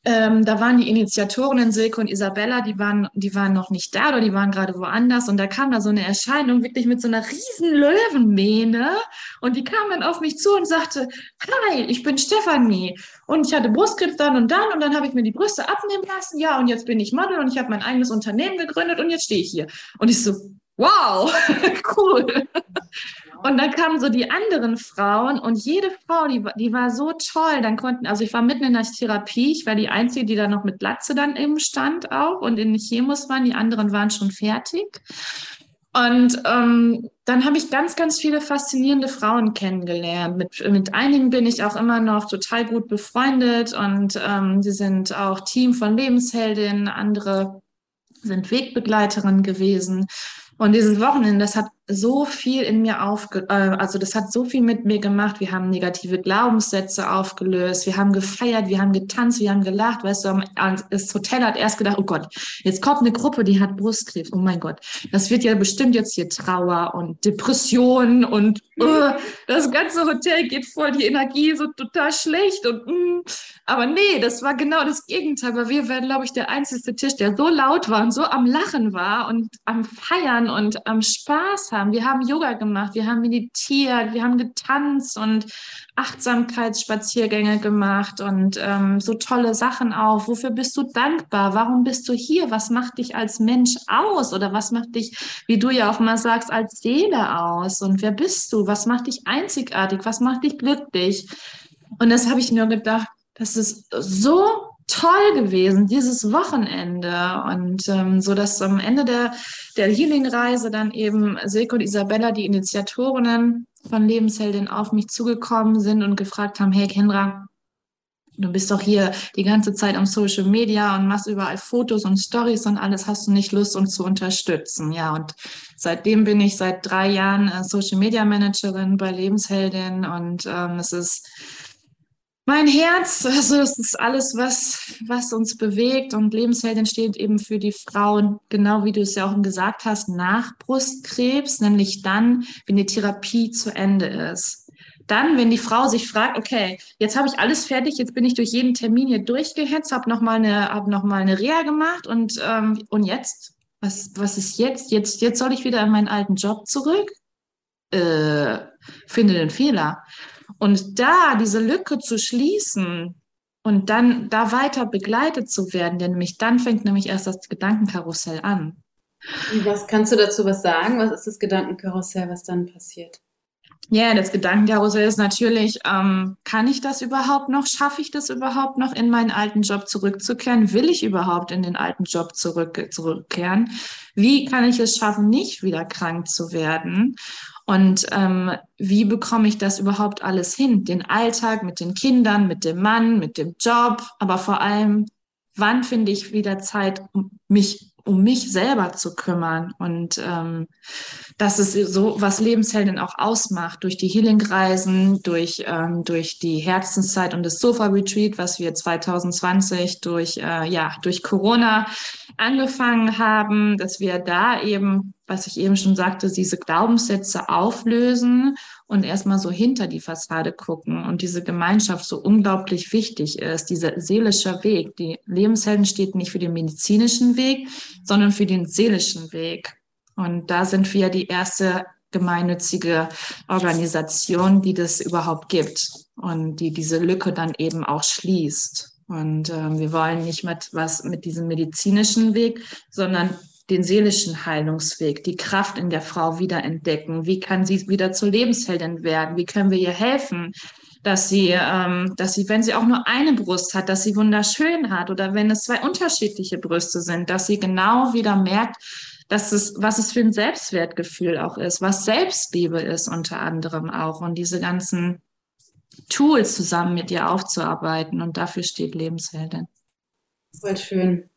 ähm, da waren die Initiatorinnen Silke und Isabella, die waren, die waren noch nicht da oder die waren gerade woanders. Und da kam da so eine Erscheinung wirklich mit so einer riesen Löwenmähne. Und die kam dann auf mich zu und sagte, hi, ich bin Stefanie. Und ich hatte Brustkrebs dann und dann. Und dann habe ich mir die Brüste abnehmen lassen, ja und jetzt bin ich Model und ich habe mein eigenes Unternehmen gegründet und jetzt stehe ich hier. Und ich so, wow, cool. Und dann kamen so die anderen Frauen und jede Frau, die, die war so toll. Dann konnten, also ich war mitten in der Therapie, ich war die Einzige, die da noch mit Glatze dann eben stand auch und in Chemos waren, die anderen waren schon fertig. Und ähm, dann habe ich ganz, ganz viele faszinierende Frauen kennengelernt. Mit, mit einigen bin ich auch immer noch total gut befreundet und ähm, sie sind auch Team von Lebensheldinnen, andere sind Wegbegleiterinnen gewesen. Und dieses Wochenende, das hat so viel in mir aufge, äh, also das hat so viel mit mir gemacht. Wir haben negative Glaubenssätze aufgelöst, wir haben gefeiert, wir haben getanzt, wir haben gelacht. Weißt du, das Hotel hat erst gedacht, oh Gott, jetzt kommt eine Gruppe, die hat Brustkrebs. Oh mein Gott, das wird ja bestimmt jetzt hier Trauer und Depression und uh, das ganze Hotel geht voll, die Energie so total schlecht und mm. aber nee, das war genau das Gegenteil, weil wir waren, glaube ich, der einzige Tisch, der so laut war und so am Lachen war und am Feiern und am Spaß haben haben. Wir haben Yoga gemacht, wir haben meditiert, wir haben getanzt und Achtsamkeitsspaziergänge gemacht und ähm, so tolle Sachen auch. Wofür bist du dankbar? Warum bist du hier? Was macht dich als Mensch aus? Oder was macht dich, wie du ja auch mal sagst, als Seele aus? Und wer bist du? Was macht dich einzigartig? Was macht dich glücklich? Und das habe ich nur gedacht, das ist so toll gewesen, dieses Wochenende. Und ähm, so dass am Ende der, der Healing-Reise dann eben Silke und Isabella, die Initiatorinnen von Lebensheldin, auf mich zugekommen sind und gefragt haben, hey Kendra, du bist doch hier die ganze Zeit am Social Media und machst überall Fotos und Stories und alles, hast du nicht Lust, uns zu unterstützen? Ja, und seitdem bin ich seit drei Jahren äh, Social Media Managerin bei Lebensheldin und ähm, es ist mein Herz, also das ist alles, was, was uns bewegt und Lebensheldin steht eben für die Frauen, genau wie du es ja auch gesagt hast, nach Brustkrebs, nämlich dann, wenn die Therapie zu Ende ist. Dann, wenn die Frau sich fragt, okay, jetzt habe ich alles fertig, jetzt bin ich durch jeden Termin hier durchgehetzt, habe nochmal eine, hab noch eine Reha gemacht und, ähm, und jetzt? Was, was ist jetzt? jetzt? Jetzt soll ich wieder in meinen alten Job zurück? Äh, finde den Fehler. Und da diese Lücke zu schließen und dann da weiter begleitet zu werden, denn nämlich dann fängt nämlich erst das Gedankenkarussell an. Was kannst du dazu was sagen? Was ist das Gedankenkarussell, was dann passiert? Ja, das Gedankenkarussell ist natürlich, ähm, kann ich das überhaupt noch? Schaffe ich das überhaupt noch, in meinen alten Job zurückzukehren? Will ich überhaupt in den alten Job zurück, zurückkehren? Wie kann ich es schaffen, nicht wieder krank zu werden? Und ähm, wie bekomme ich das überhaupt alles hin? Den Alltag mit den Kindern, mit dem Mann, mit dem Job, aber vor allem, wann finde ich wieder Zeit, um mich um mich selber zu kümmern. Und ähm, das ist so, was Lebensheldin auch ausmacht, durch die Healing-Reisen, durch, ähm, durch die Herzenszeit und das Sofa-Retreat, was wir 2020 durch, äh, ja, durch Corona angefangen haben, dass wir da eben, was ich eben schon sagte, diese Glaubenssätze auflösen und erstmal so hinter die Fassade gucken und diese Gemeinschaft so unglaublich wichtig ist, dieser seelische Weg. Die Lebenshelden steht nicht für den medizinischen Weg, sondern für den seelischen Weg. Und da sind wir die erste gemeinnützige Organisation, die das überhaupt gibt und die diese Lücke dann eben auch schließt. Und äh, wir wollen nicht mit was mit diesem medizinischen Weg, sondern den seelischen Heilungsweg, die Kraft in der Frau wiederentdecken. Wie kann sie wieder zur Lebensheldin werden? Wie können wir ihr helfen? Dass sie, ähm, dass sie, wenn sie auch nur eine Brust hat, dass sie wunderschön hat oder wenn es zwei unterschiedliche Brüste sind, dass sie genau wieder merkt, dass es, was es für ein Selbstwertgefühl auch ist, was Selbstliebe ist unter anderem auch und diese ganzen Tools zusammen mit ihr aufzuarbeiten und dafür steht Lebensheldin. Voll schön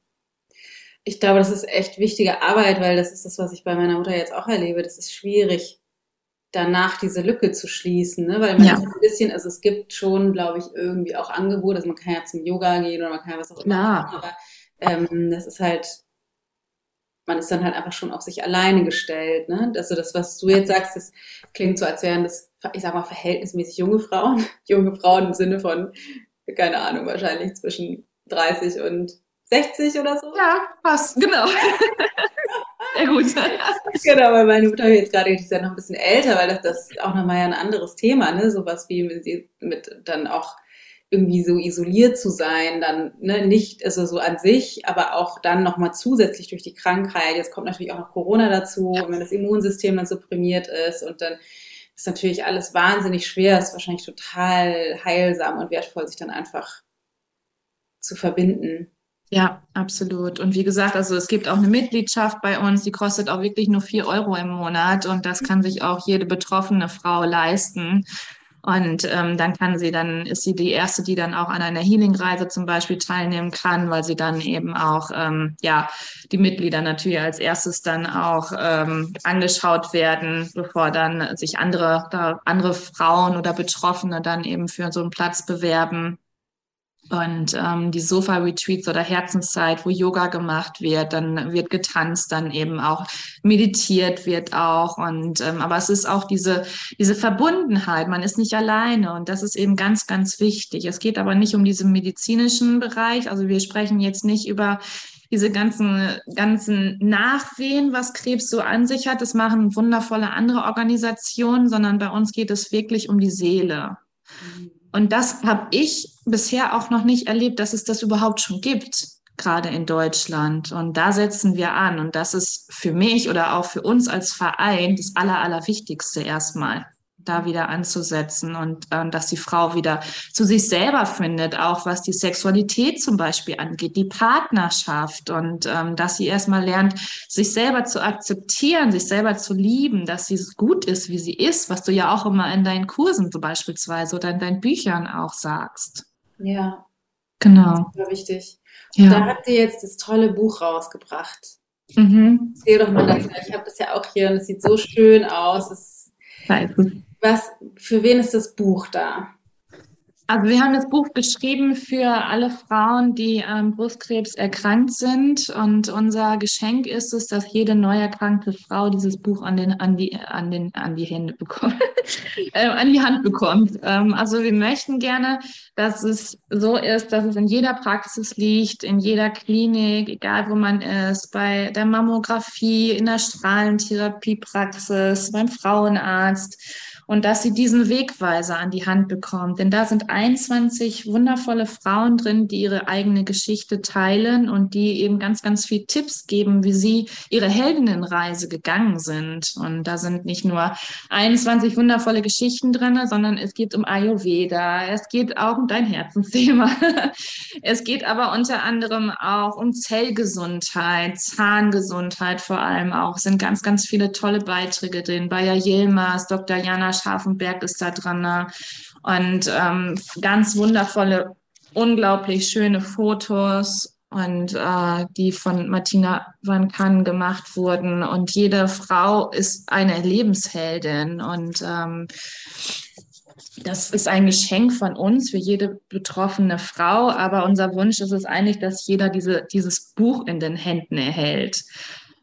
ich glaube, das ist echt wichtige Arbeit, weil das ist das, was ich bei meiner Mutter jetzt auch erlebe. Das ist schwierig, danach diese Lücke zu schließen, ne? weil man ja. ein bisschen, also es gibt schon, glaube ich, irgendwie auch Angebote, also man kann ja zum Yoga gehen oder man kann ja was auch immer machen, aber ähm, das ist halt, man ist dann halt einfach schon auf sich alleine gestellt. Ne? Also das, was du jetzt sagst, das klingt so, als wären das, ich sag mal, verhältnismäßig junge Frauen, junge Frauen im Sinne von, keine Ahnung, wahrscheinlich zwischen 30 und 60 oder so? Ja, passt, genau. Sehr gut. genau, weil meine Mutter jetzt gerade, die ist ja noch ein bisschen älter, weil das, das auch nochmal ja ein anderes Thema, ne? Sowas wie mit, mit dann auch irgendwie so isoliert zu sein, dann ne, nicht, also so an sich, aber auch dann nochmal zusätzlich durch die Krankheit. Jetzt kommt natürlich auch noch Corona dazu und wenn das Immunsystem dann supprimiert ist und dann ist natürlich alles wahnsinnig schwer, ist wahrscheinlich total heilsam und wertvoll, sich dann einfach zu verbinden. Ja, absolut. Und wie gesagt, also es gibt auch eine Mitgliedschaft bei uns, die kostet auch wirklich nur vier Euro im Monat und das kann sich auch jede betroffene Frau leisten. Und ähm, dann kann sie, dann ist sie die erste, die dann auch an einer Healing-Reise zum Beispiel teilnehmen kann, weil sie dann eben auch ähm, ja die Mitglieder natürlich als erstes dann auch ähm, angeschaut werden, bevor dann sich andere da andere Frauen oder Betroffene dann eben für so einen Platz bewerben. Und ähm, die Sofa-Retreats oder Herzenszeit, wo Yoga gemacht wird, dann wird getanzt, dann eben auch meditiert wird auch. Und ähm, aber es ist auch diese, diese Verbundenheit, man ist nicht alleine und das ist eben ganz, ganz wichtig. Es geht aber nicht um diesen medizinischen Bereich. Also wir sprechen jetzt nicht über diese ganzen, ganzen Nachwehen, was Krebs so an sich hat. Das machen wundervolle andere Organisationen, sondern bei uns geht es wirklich um die Seele. Mhm. Und das habe ich bisher auch noch nicht erlebt, dass es das überhaupt schon gibt, gerade in Deutschland. Und da setzen wir an. Und das ist für mich oder auch für uns als Verein das Aller, Allerwichtigste erstmal da wieder anzusetzen und ähm, dass die Frau wieder zu sich selber findet, auch was die Sexualität zum Beispiel angeht, die Partnerschaft und ähm, dass sie erstmal lernt, sich selber zu akzeptieren, sich selber zu lieben, dass sie gut ist, wie sie ist, was du ja auch immer in deinen Kursen so beispielsweise oder in deinen Büchern auch sagst. Ja. Genau. Das war wichtig. Ja. Da habt ihr jetzt das tolle Buch rausgebracht. Mhm. Seh doch mal das. Ich habe das ja auch hier und es sieht so schön aus. Es was, für wen ist das Buch da? Also wir haben das Buch geschrieben für alle Frauen, die am Brustkrebs erkrankt sind. Und unser Geschenk ist es, dass jede neu erkrankte Frau dieses Buch an, den, an, die, an, den, an die Hände bekommt, äh, an die Hand bekommt. Ähm, also wir möchten gerne, dass es so ist, dass es in jeder Praxis liegt, in jeder Klinik, egal wo man ist, bei der Mammographie, in der Strahlentherapiepraxis, beim Frauenarzt und dass sie diesen Wegweiser an die Hand bekommt. Denn da sind 21 wundervolle Frauen drin, die ihre eigene Geschichte teilen und die eben ganz, ganz viel Tipps geben, wie sie ihre Heldinnenreise gegangen sind. Und da sind nicht nur 21 wundervolle Geschichten drin, sondern es geht um Ayurveda, es geht auch um dein Herzensthema. es geht aber unter anderem auch um Zellgesundheit, Zahngesundheit vor allem auch. Es sind ganz, ganz viele tolle Beiträge drin. Bayer Yilmaz, Dr. Jana Scharfenberg ist da dran. Ne? Und ähm, ganz wundervolle, unglaublich schöne Fotos und äh, die von Martina Van Kann gemacht wurden. Und jede Frau ist eine Lebensheldin und ähm, das ist ein Geschenk von uns für jede betroffene Frau, aber unser Wunsch ist es eigentlich, dass jeder diese, dieses Buch in den Händen erhält.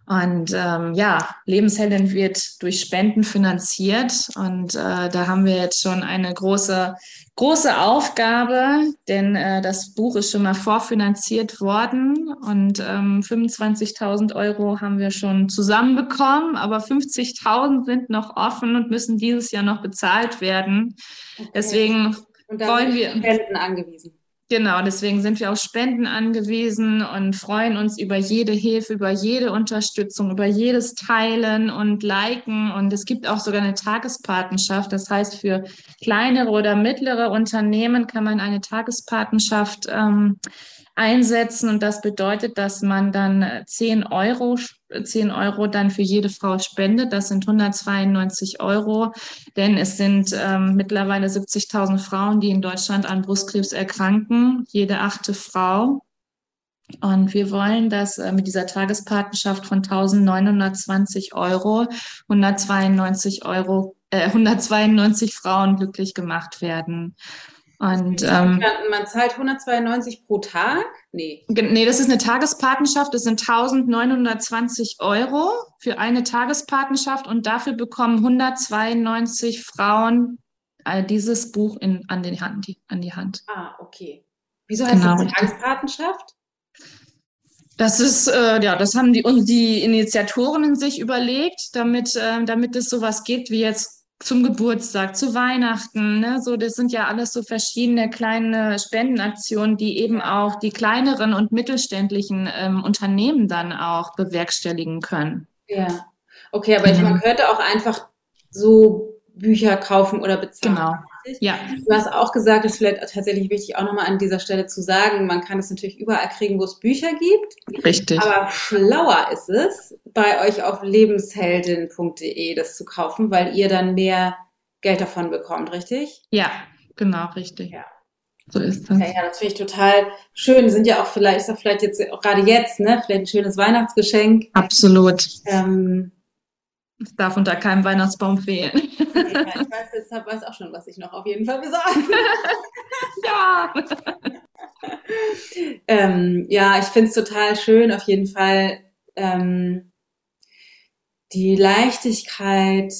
Und ähm, ja, Lebensheldin wird durch Spenden finanziert. Und äh, da haben wir jetzt schon eine große, große Aufgabe, denn äh, das Buch ist schon mal vorfinanziert worden. Und ähm, 25.000 Euro haben wir schon zusammenbekommen, aber 50.000 sind noch offen und müssen dieses Jahr noch bezahlt werden. Okay. Deswegen wollen wir. Spenden angewiesen. Genau, deswegen sind wir auf Spenden angewiesen und freuen uns über jede Hilfe, über jede Unterstützung, über jedes Teilen und Liken. Und es gibt auch sogar eine Tagespatenschaft. Das heißt, für kleinere oder mittlere Unternehmen kann man eine Tagespatenschaft ähm, einsetzen. Und das bedeutet, dass man dann 10 Euro, 10 Euro dann für jede Frau spendet. Das sind 192 Euro, denn es sind ähm, mittlerweile 70.000 Frauen, die in Deutschland an Brustkrebs erkranken. Jede achte Frau. Und wir wollen, dass äh, mit dieser Tagespatenschaft von 1920 Euro 192 Euro, äh, 192 Frauen glücklich gemacht werden. Und ähm, man zahlt 192 pro Tag? Nee. Nee, das ist eine Tagespatenschaft. Das sind 1920 Euro für eine Tagespatenschaft und dafür bekommen 192 Frauen äh, dieses Buch in, an, die Hand, an die Hand. Ah, okay. Wieso heißt genau. das Tagespatenschaft? Das ist, äh, ja, das haben die, die Initiatoren sich überlegt, damit, äh, damit es sowas gibt wie jetzt zum Geburtstag, zu Weihnachten, ne? So, das sind ja alles so verschiedene kleine Spendenaktionen, die eben auch die kleineren und mittelständlichen ähm, Unternehmen dann auch bewerkstelligen können. Ja. Okay, aber ich, man mhm. könnte auch einfach so Bücher kaufen oder bezahlen. Genau. Ja. Du hast auch gesagt, das ist vielleicht tatsächlich wichtig, auch nochmal an dieser Stelle zu sagen, man kann es natürlich überall kriegen, wo es Bücher gibt. Richtig. Aber schlauer ist es, bei euch auf lebensheldin.de das zu kaufen, weil ihr dann mehr Geld davon bekommt, richtig? Ja, genau, richtig. Ja. So ist das. Ja, ja das finde ich total schön. Sind ja auch vielleicht, ist auch vielleicht jetzt, auch gerade jetzt, ne, vielleicht ein schönes Weihnachtsgeschenk. Absolut. Ähm, es darf unter keinem Weihnachtsbaum fehlen. ich weiß, deshalb weiß auch schon, was ich noch auf jeden Fall besorge. ja. ähm, ja, ich finde es total schön, auf jeden Fall ähm, die Leichtigkeit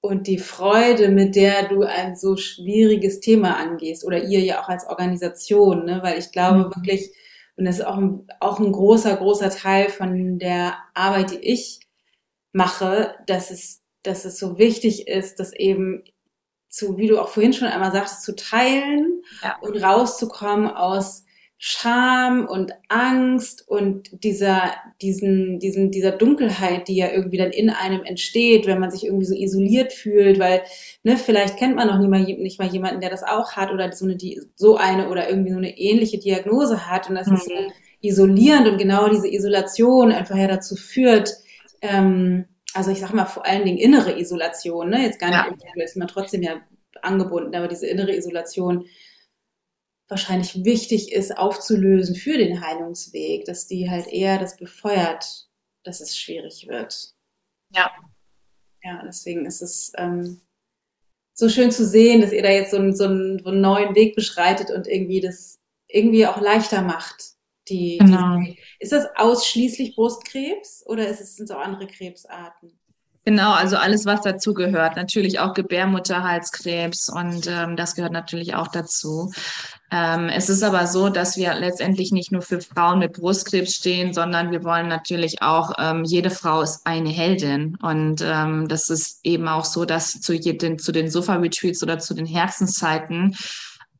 und die Freude, mit der du ein so schwieriges Thema angehst oder ihr ja auch als Organisation, ne? weil ich glaube mhm. wirklich, und das ist auch ein, auch ein großer, großer Teil von der Arbeit, die ich mache, dass es, dass es so wichtig ist, dass eben zu, wie du auch vorhin schon einmal sagtest, zu teilen ja. und rauszukommen aus Scham und Angst und dieser, diesen, diesen, dieser Dunkelheit, die ja irgendwie dann in einem entsteht, wenn man sich irgendwie so isoliert fühlt, weil, ne, vielleicht kennt man noch nie mal, nicht mal jemanden, der das auch hat oder so eine, die, so eine oder irgendwie so eine ähnliche Diagnose hat und das mhm. ist so isolierend und genau diese Isolation einfach ja dazu führt, ähm, also ich sage mal vor allen Dingen innere Isolation, ne? jetzt gar nicht, ja. ist man trotzdem ja angebunden, aber diese innere Isolation wahrscheinlich wichtig ist aufzulösen für den Heilungsweg, dass die halt eher das befeuert, dass es schwierig wird. Ja. Ja, deswegen ist es ähm, so schön zu sehen, dass ihr da jetzt so einen, so, einen, so einen neuen Weg beschreitet und irgendwie das irgendwie auch leichter macht, die, genau. Die, ist das ausschließlich Brustkrebs oder ist es, sind es auch andere Krebsarten? Genau, also alles, was dazu gehört. Natürlich auch Gebärmutterhalskrebs und ähm, das gehört natürlich auch dazu. Ähm, es ist aber so, dass wir letztendlich nicht nur für Frauen mit Brustkrebs stehen, sondern wir wollen natürlich auch, ähm, jede Frau ist eine Heldin. Und ähm, das ist eben auch so, dass zu, jeden, zu den Sofa-Retreats oder zu den Herzenszeiten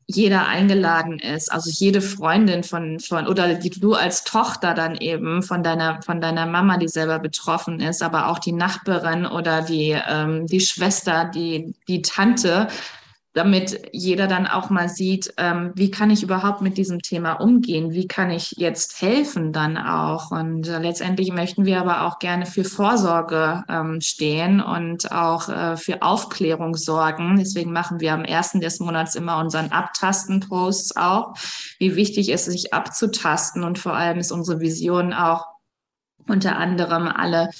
jeder eingeladen ist, also jede Freundin von, von, oder die du als Tochter dann eben von deiner, von deiner Mama, die selber betroffen ist, aber auch die Nachbarin oder die, ähm, die Schwester, die, die Tante, damit jeder dann auch mal sieht, ähm, wie kann ich überhaupt mit diesem Thema umgehen, wie kann ich jetzt helfen dann auch. Und äh, letztendlich möchten wir aber auch gerne für Vorsorge ähm, stehen und auch äh, für Aufklärung sorgen. Deswegen machen wir am ersten des Monats immer unseren Abtasten-Posts auch, wie wichtig es ist, sich abzutasten. Und vor allem ist unsere Vision auch unter anderem alle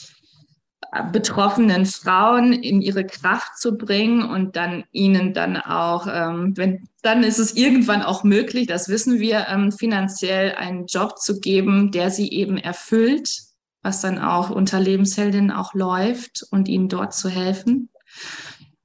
betroffenen Frauen in ihre Kraft zu bringen und dann ihnen dann auch, ähm, wenn dann ist es irgendwann auch möglich, das wissen wir, ähm, finanziell einen Job zu geben, der sie eben erfüllt, was dann auch unter Lebensheldinnen auch läuft und ihnen dort zu helfen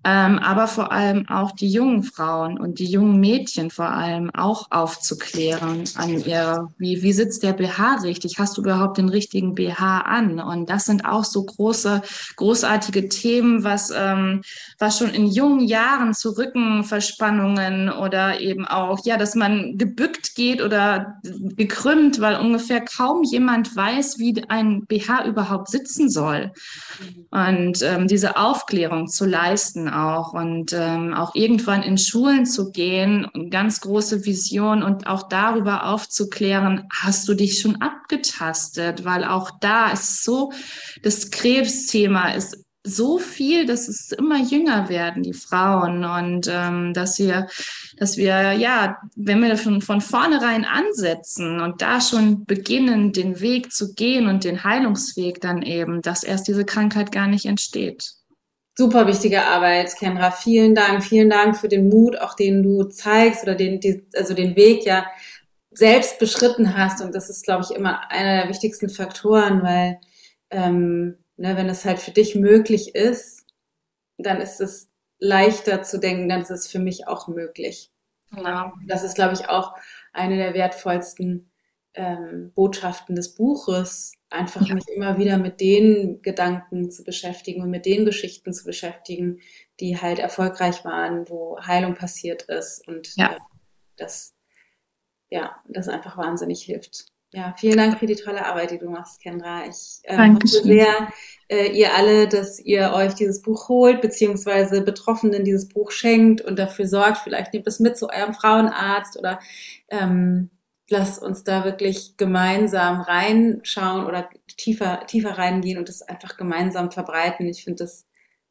ähm, aber vor allem auch die jungen Frauen und die jungen Mädchen vor allem auch aufzuklären an ihr, wie, wie sitzt der BH richtig? Hast du überhaupt den richtigen BH an? Und das sind auch so große, großartige Themen, was, ähm, was schon in jungen Jahren zu Rückenverspannungen oder eben auch, ja, dass man gebückt geht oder gekrümmt, weil ungefähr kaum jemand weiß, wie ein BH überhaupt sitzen soll. Mhm. Und ähm, diese Aufklärung zu leisten auch. Und ähm, auch irgendwann in Schulen zu gehen, ganz große Vision und auch darüber aufzuklären, hast du dich schon abgetastet, weil auch da ist so, das Krebsthema ist so viel, dass es immer jünger werden, die Frauen. Und ähm, dass wir, dass wir ja, wenn wir schon von vornherein ansetzen und da schon beginnen, den Weg zu gehen und den Heilungsweg dann eben, dass erst diese Krankheit gar nicht entsteht. Super wichtige Arbeit, Kendra. Vielen Dank. Vielen Dank für den Mut, auch den du zeigst oder den, die, also den Weg ja selbst beschritten hast. Und das ist, glaube ich, immer einer der wichtigsten Faktoren, weil ähm, ne, wenn es halt für dich möglich ist, dann ist es leichter zu denken, dann ist es für mich auch möglich. Genau. Das ist, glaube ich, auch eine der wertvollsten ähm, Botschaften des Buches, einfach ja. mich immer wieder mit den Gedanken zu beschäftigen und mit den Geschichten zu beschäftigen, die halt erfolgreich waren, wo Heilung passiert ist und ja. äh, das, ja, das einfach wahnsinnig hilft. Ja, vielen Dank für die tolle Arbeit, die du machst, Kendra. Ich äh, hoffe sehr, äh, ihr alle, dass ihr euch dieses Buch holt, beziehungsweise Betroffenen dieses Buch schenkt und dafür sorgt, vielleicht nehmt es mit zu eurem Frauenarzt oder ähm, lasst uns da wirklich gemeinsam reinschauen oder tiefer, tiefer reingehen und das einfach gemeinsam verbreiten. Ich finde das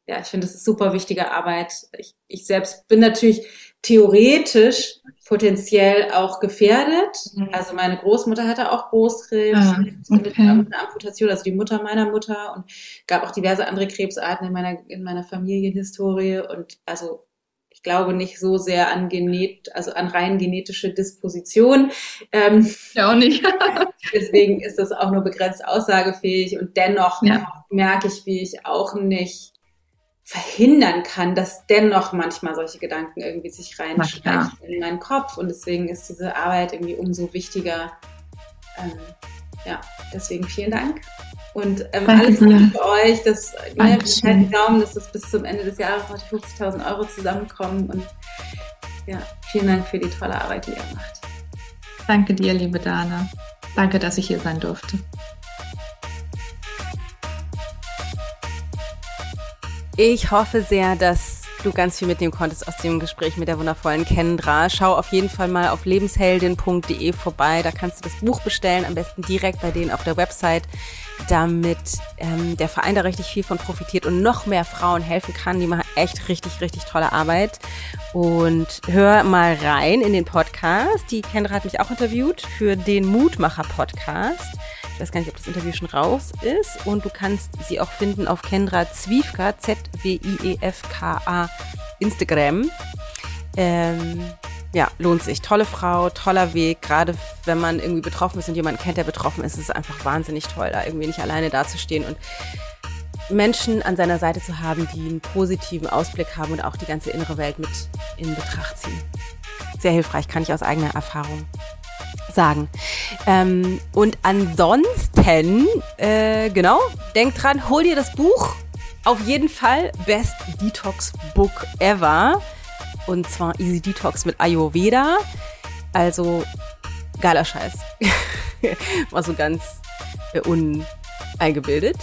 ja, ich finde, das ist super wichtige Arbeit. Ich, ich selbst bin natürlich theoretisch potenziell auch gefährdet. Mhm. Also meine Großmutter hatte auch Brustkrebs ah, okay. mit einer Amputation, also die Mutter meiner Mutter und gab auch diverse andere Krebsarten in meiner, in meiner Familienhistorie und also ich glaube nicht so sehr an genet, also an rein genetische Disposition. Ähm, ja, auch nicht. deswegen ist das auch nur begrenzt aussagefähig und dennoch ja. merke ich, wie ich auch nicht verhindern kann, dass dennoch manchmal solche Gedanken irgendwie sich reinschleichen in meinen Kopf. Und deswegen ist diese Arbeit irgendwie umso wichtiger. Ähm, ja, deswegen vielen Dank. Und ähm, alles Gute für euch. Das, ne, halt Daumen, dass das bis zum Ende des Jahres noch 50.000 Euro zusammenkommen. Und ja, vielen Dank für die tolle Arbeit, die ihr macht. Danke dir, liebe Dana. Danke, dass ich hier sein durfte. Ich hoffe sehr, dass du ganz viel mitnehmen konntest aus dem Gespräch mit der wundervollen Kendra. Schau auf jeden Fall mal auf lebensheldin.de vorbei. Da kannst du das Buch bestellen, am besten direkt bei denen auf der Website, damit ähm, der Verein da richtig viel von profitiert und noch mehr Frauen helfen kann. Die machen echt richtig, richtig tolle Arbeit. Und hör mal rein in den Podcast. Die Kendra hat mich auch interviewt für den Mutmacher-Podcast. Ich weiß gar nicht, ob das Interview schon raus ist. Und du kannst sie auch finden auf Kendra Zwiefka, Z-W-I-E-F-K-A, Instagram. Ähm, ja, lohnt sich. Tolle Frau, toller Weg. Gerade wenn man irgendwie betroffen ist und jemanden kennt, der betroffen ist, ist es einfach wahnsinnig toll, da irgendwie nicht alleine dazustehen und Menschen an seiner Seite zu haben, die einen positiven Ausblick haben und auch die ganze innere Welt mit in Betracht ziehen. Sehr hilfreich, kann ich aus eigener Erfahrung sagen. Ähm, und ansonsten, äh, genau, denk dran, hol dir das Buch. Auf jeden Fall Best Detox Book Ever. Und zwar Easy Detox mit Ayurveda. Also geiler Scheiß. War so ganz äh, uneingebildet.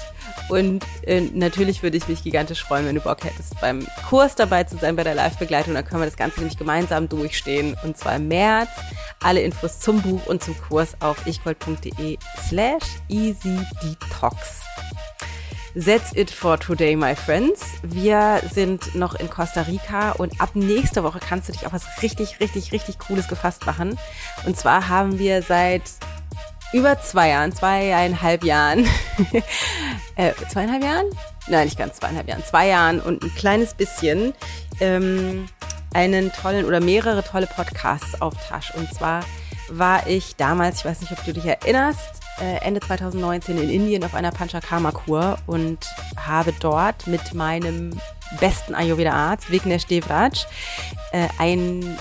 Und äh, natürlich würde ich mich gigantisch freuen, wenn du Bock hättest, beim Kurs dabei zu sein, bei der Live-Begleitung. Dann können wir das Ganze nämlich gemeinsam durchstehen. Und zwar im März. Alle Infos zum Buch und zum Kurs auf ichgold.de slash easydetox. That's it for today, my friends. Wir sind noch in Costa Rica und ab nächster Woche kannst du dich auf was richtig, richtig, richtig Cooles gefasst machen. Und zwar haben wir seit über zwei Jahren, zweieinhalb Jahren, äh, zweieinhalb Jahren? Nein, nicht ganz zweieinhalb Jahren, zwei Jahren und ein kleines bisschen ähm, einen tollen oder mehrere tolle Podcasts auf Tasch. Und zwar war ich damals, ich weiß nicht, ob du dich erinnerst, äh, Ende 2019 in Indien auf einer Panchakarma-Kur und habe dort mit meinem besten Ayurveda-Arzt, Vignesh Devraj, äh, ein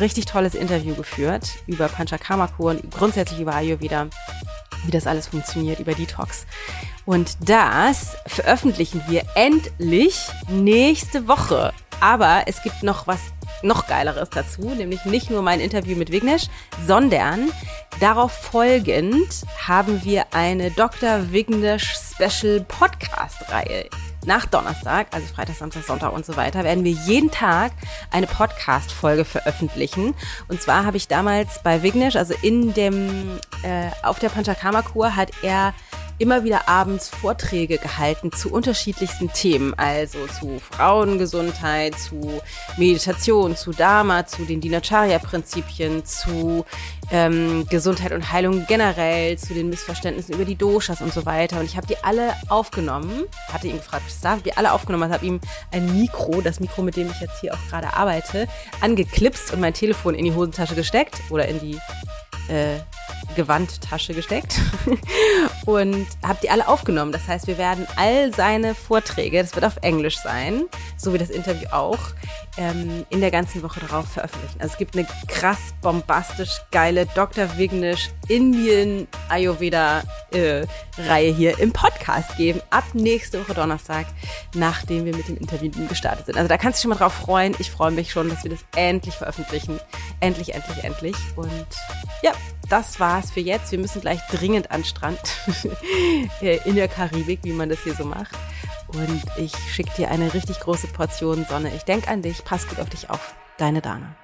richtig tolles Interview geführt über Panchakarma-Kur und grundsätzlich über Ayurveda, wie das alles funktioniert, über Detox. Und das veröffentlichen wir endlich nächste Woche. Aber es gibt noch was noch geileres dazu, nämlich nicht nur mein Interview mit Vignesh, sondern darauf folgend haben wir eine Dr. Vignesh Special Podcast Reihe nach Donnerstag, also Freitag, Samstag, Sonntag und so weiter, werden wir jeden Tag eine Podcast-Folge veröffentlichen. Und zwar habe ich damals bei Vignesh, also in dem, äh, auf der Panchakarma-Kur hat er immer wieder abends Vorträge gehalten zu unterschiedlichsten Themen, also zu Frauengesundheit, zu Meditation, zu Dharma, zu den Dinacharya-Prinzipien, zu ähm, Gesundheit und Heilung generell, zu den Missverständnissen über die Doshas und so weiter. Und ich habe die alle aufgenommen, hatte ihn gefragt, was darf, die alle aufgenommen, habe ihm ein Mikro, das Mikro, mit dem ich jetzt hier auch gerade arbeite, angeklipst und mein Telefon in die Hosentasche gesteckt oder in die äh, Gewandtasche gesteckt und habe die alle aufgenommen. Das heißt, wir werden all seine Vorträge, das wird auf Englisch sein, so wie das Interview auch, ähm, in der ganzen Woche darauf veröffentlichen. Also es gibt eine krass bombastisch geile Dr. Vignish Indien Ayurveda äh, Reihe hier im Podcast geben. Ab nächste Woche Donnerstag, nachdem wir mit dem Interview gestartet sind. Also da kannst du dich schon mal drauf freuen. Ich freue mich schon, dass wir das endlich veröffentlichen. Endlich, endlich, endlich. Und ja, das war's für jetzt. Wir müssen gleich dringend an Strand in der Karibik, wie man das hier so macht. Und ich schicke dir eine richtig große Portion Sonne. Ich denke an dich. Pass gut auf dich auf. Deine Dana.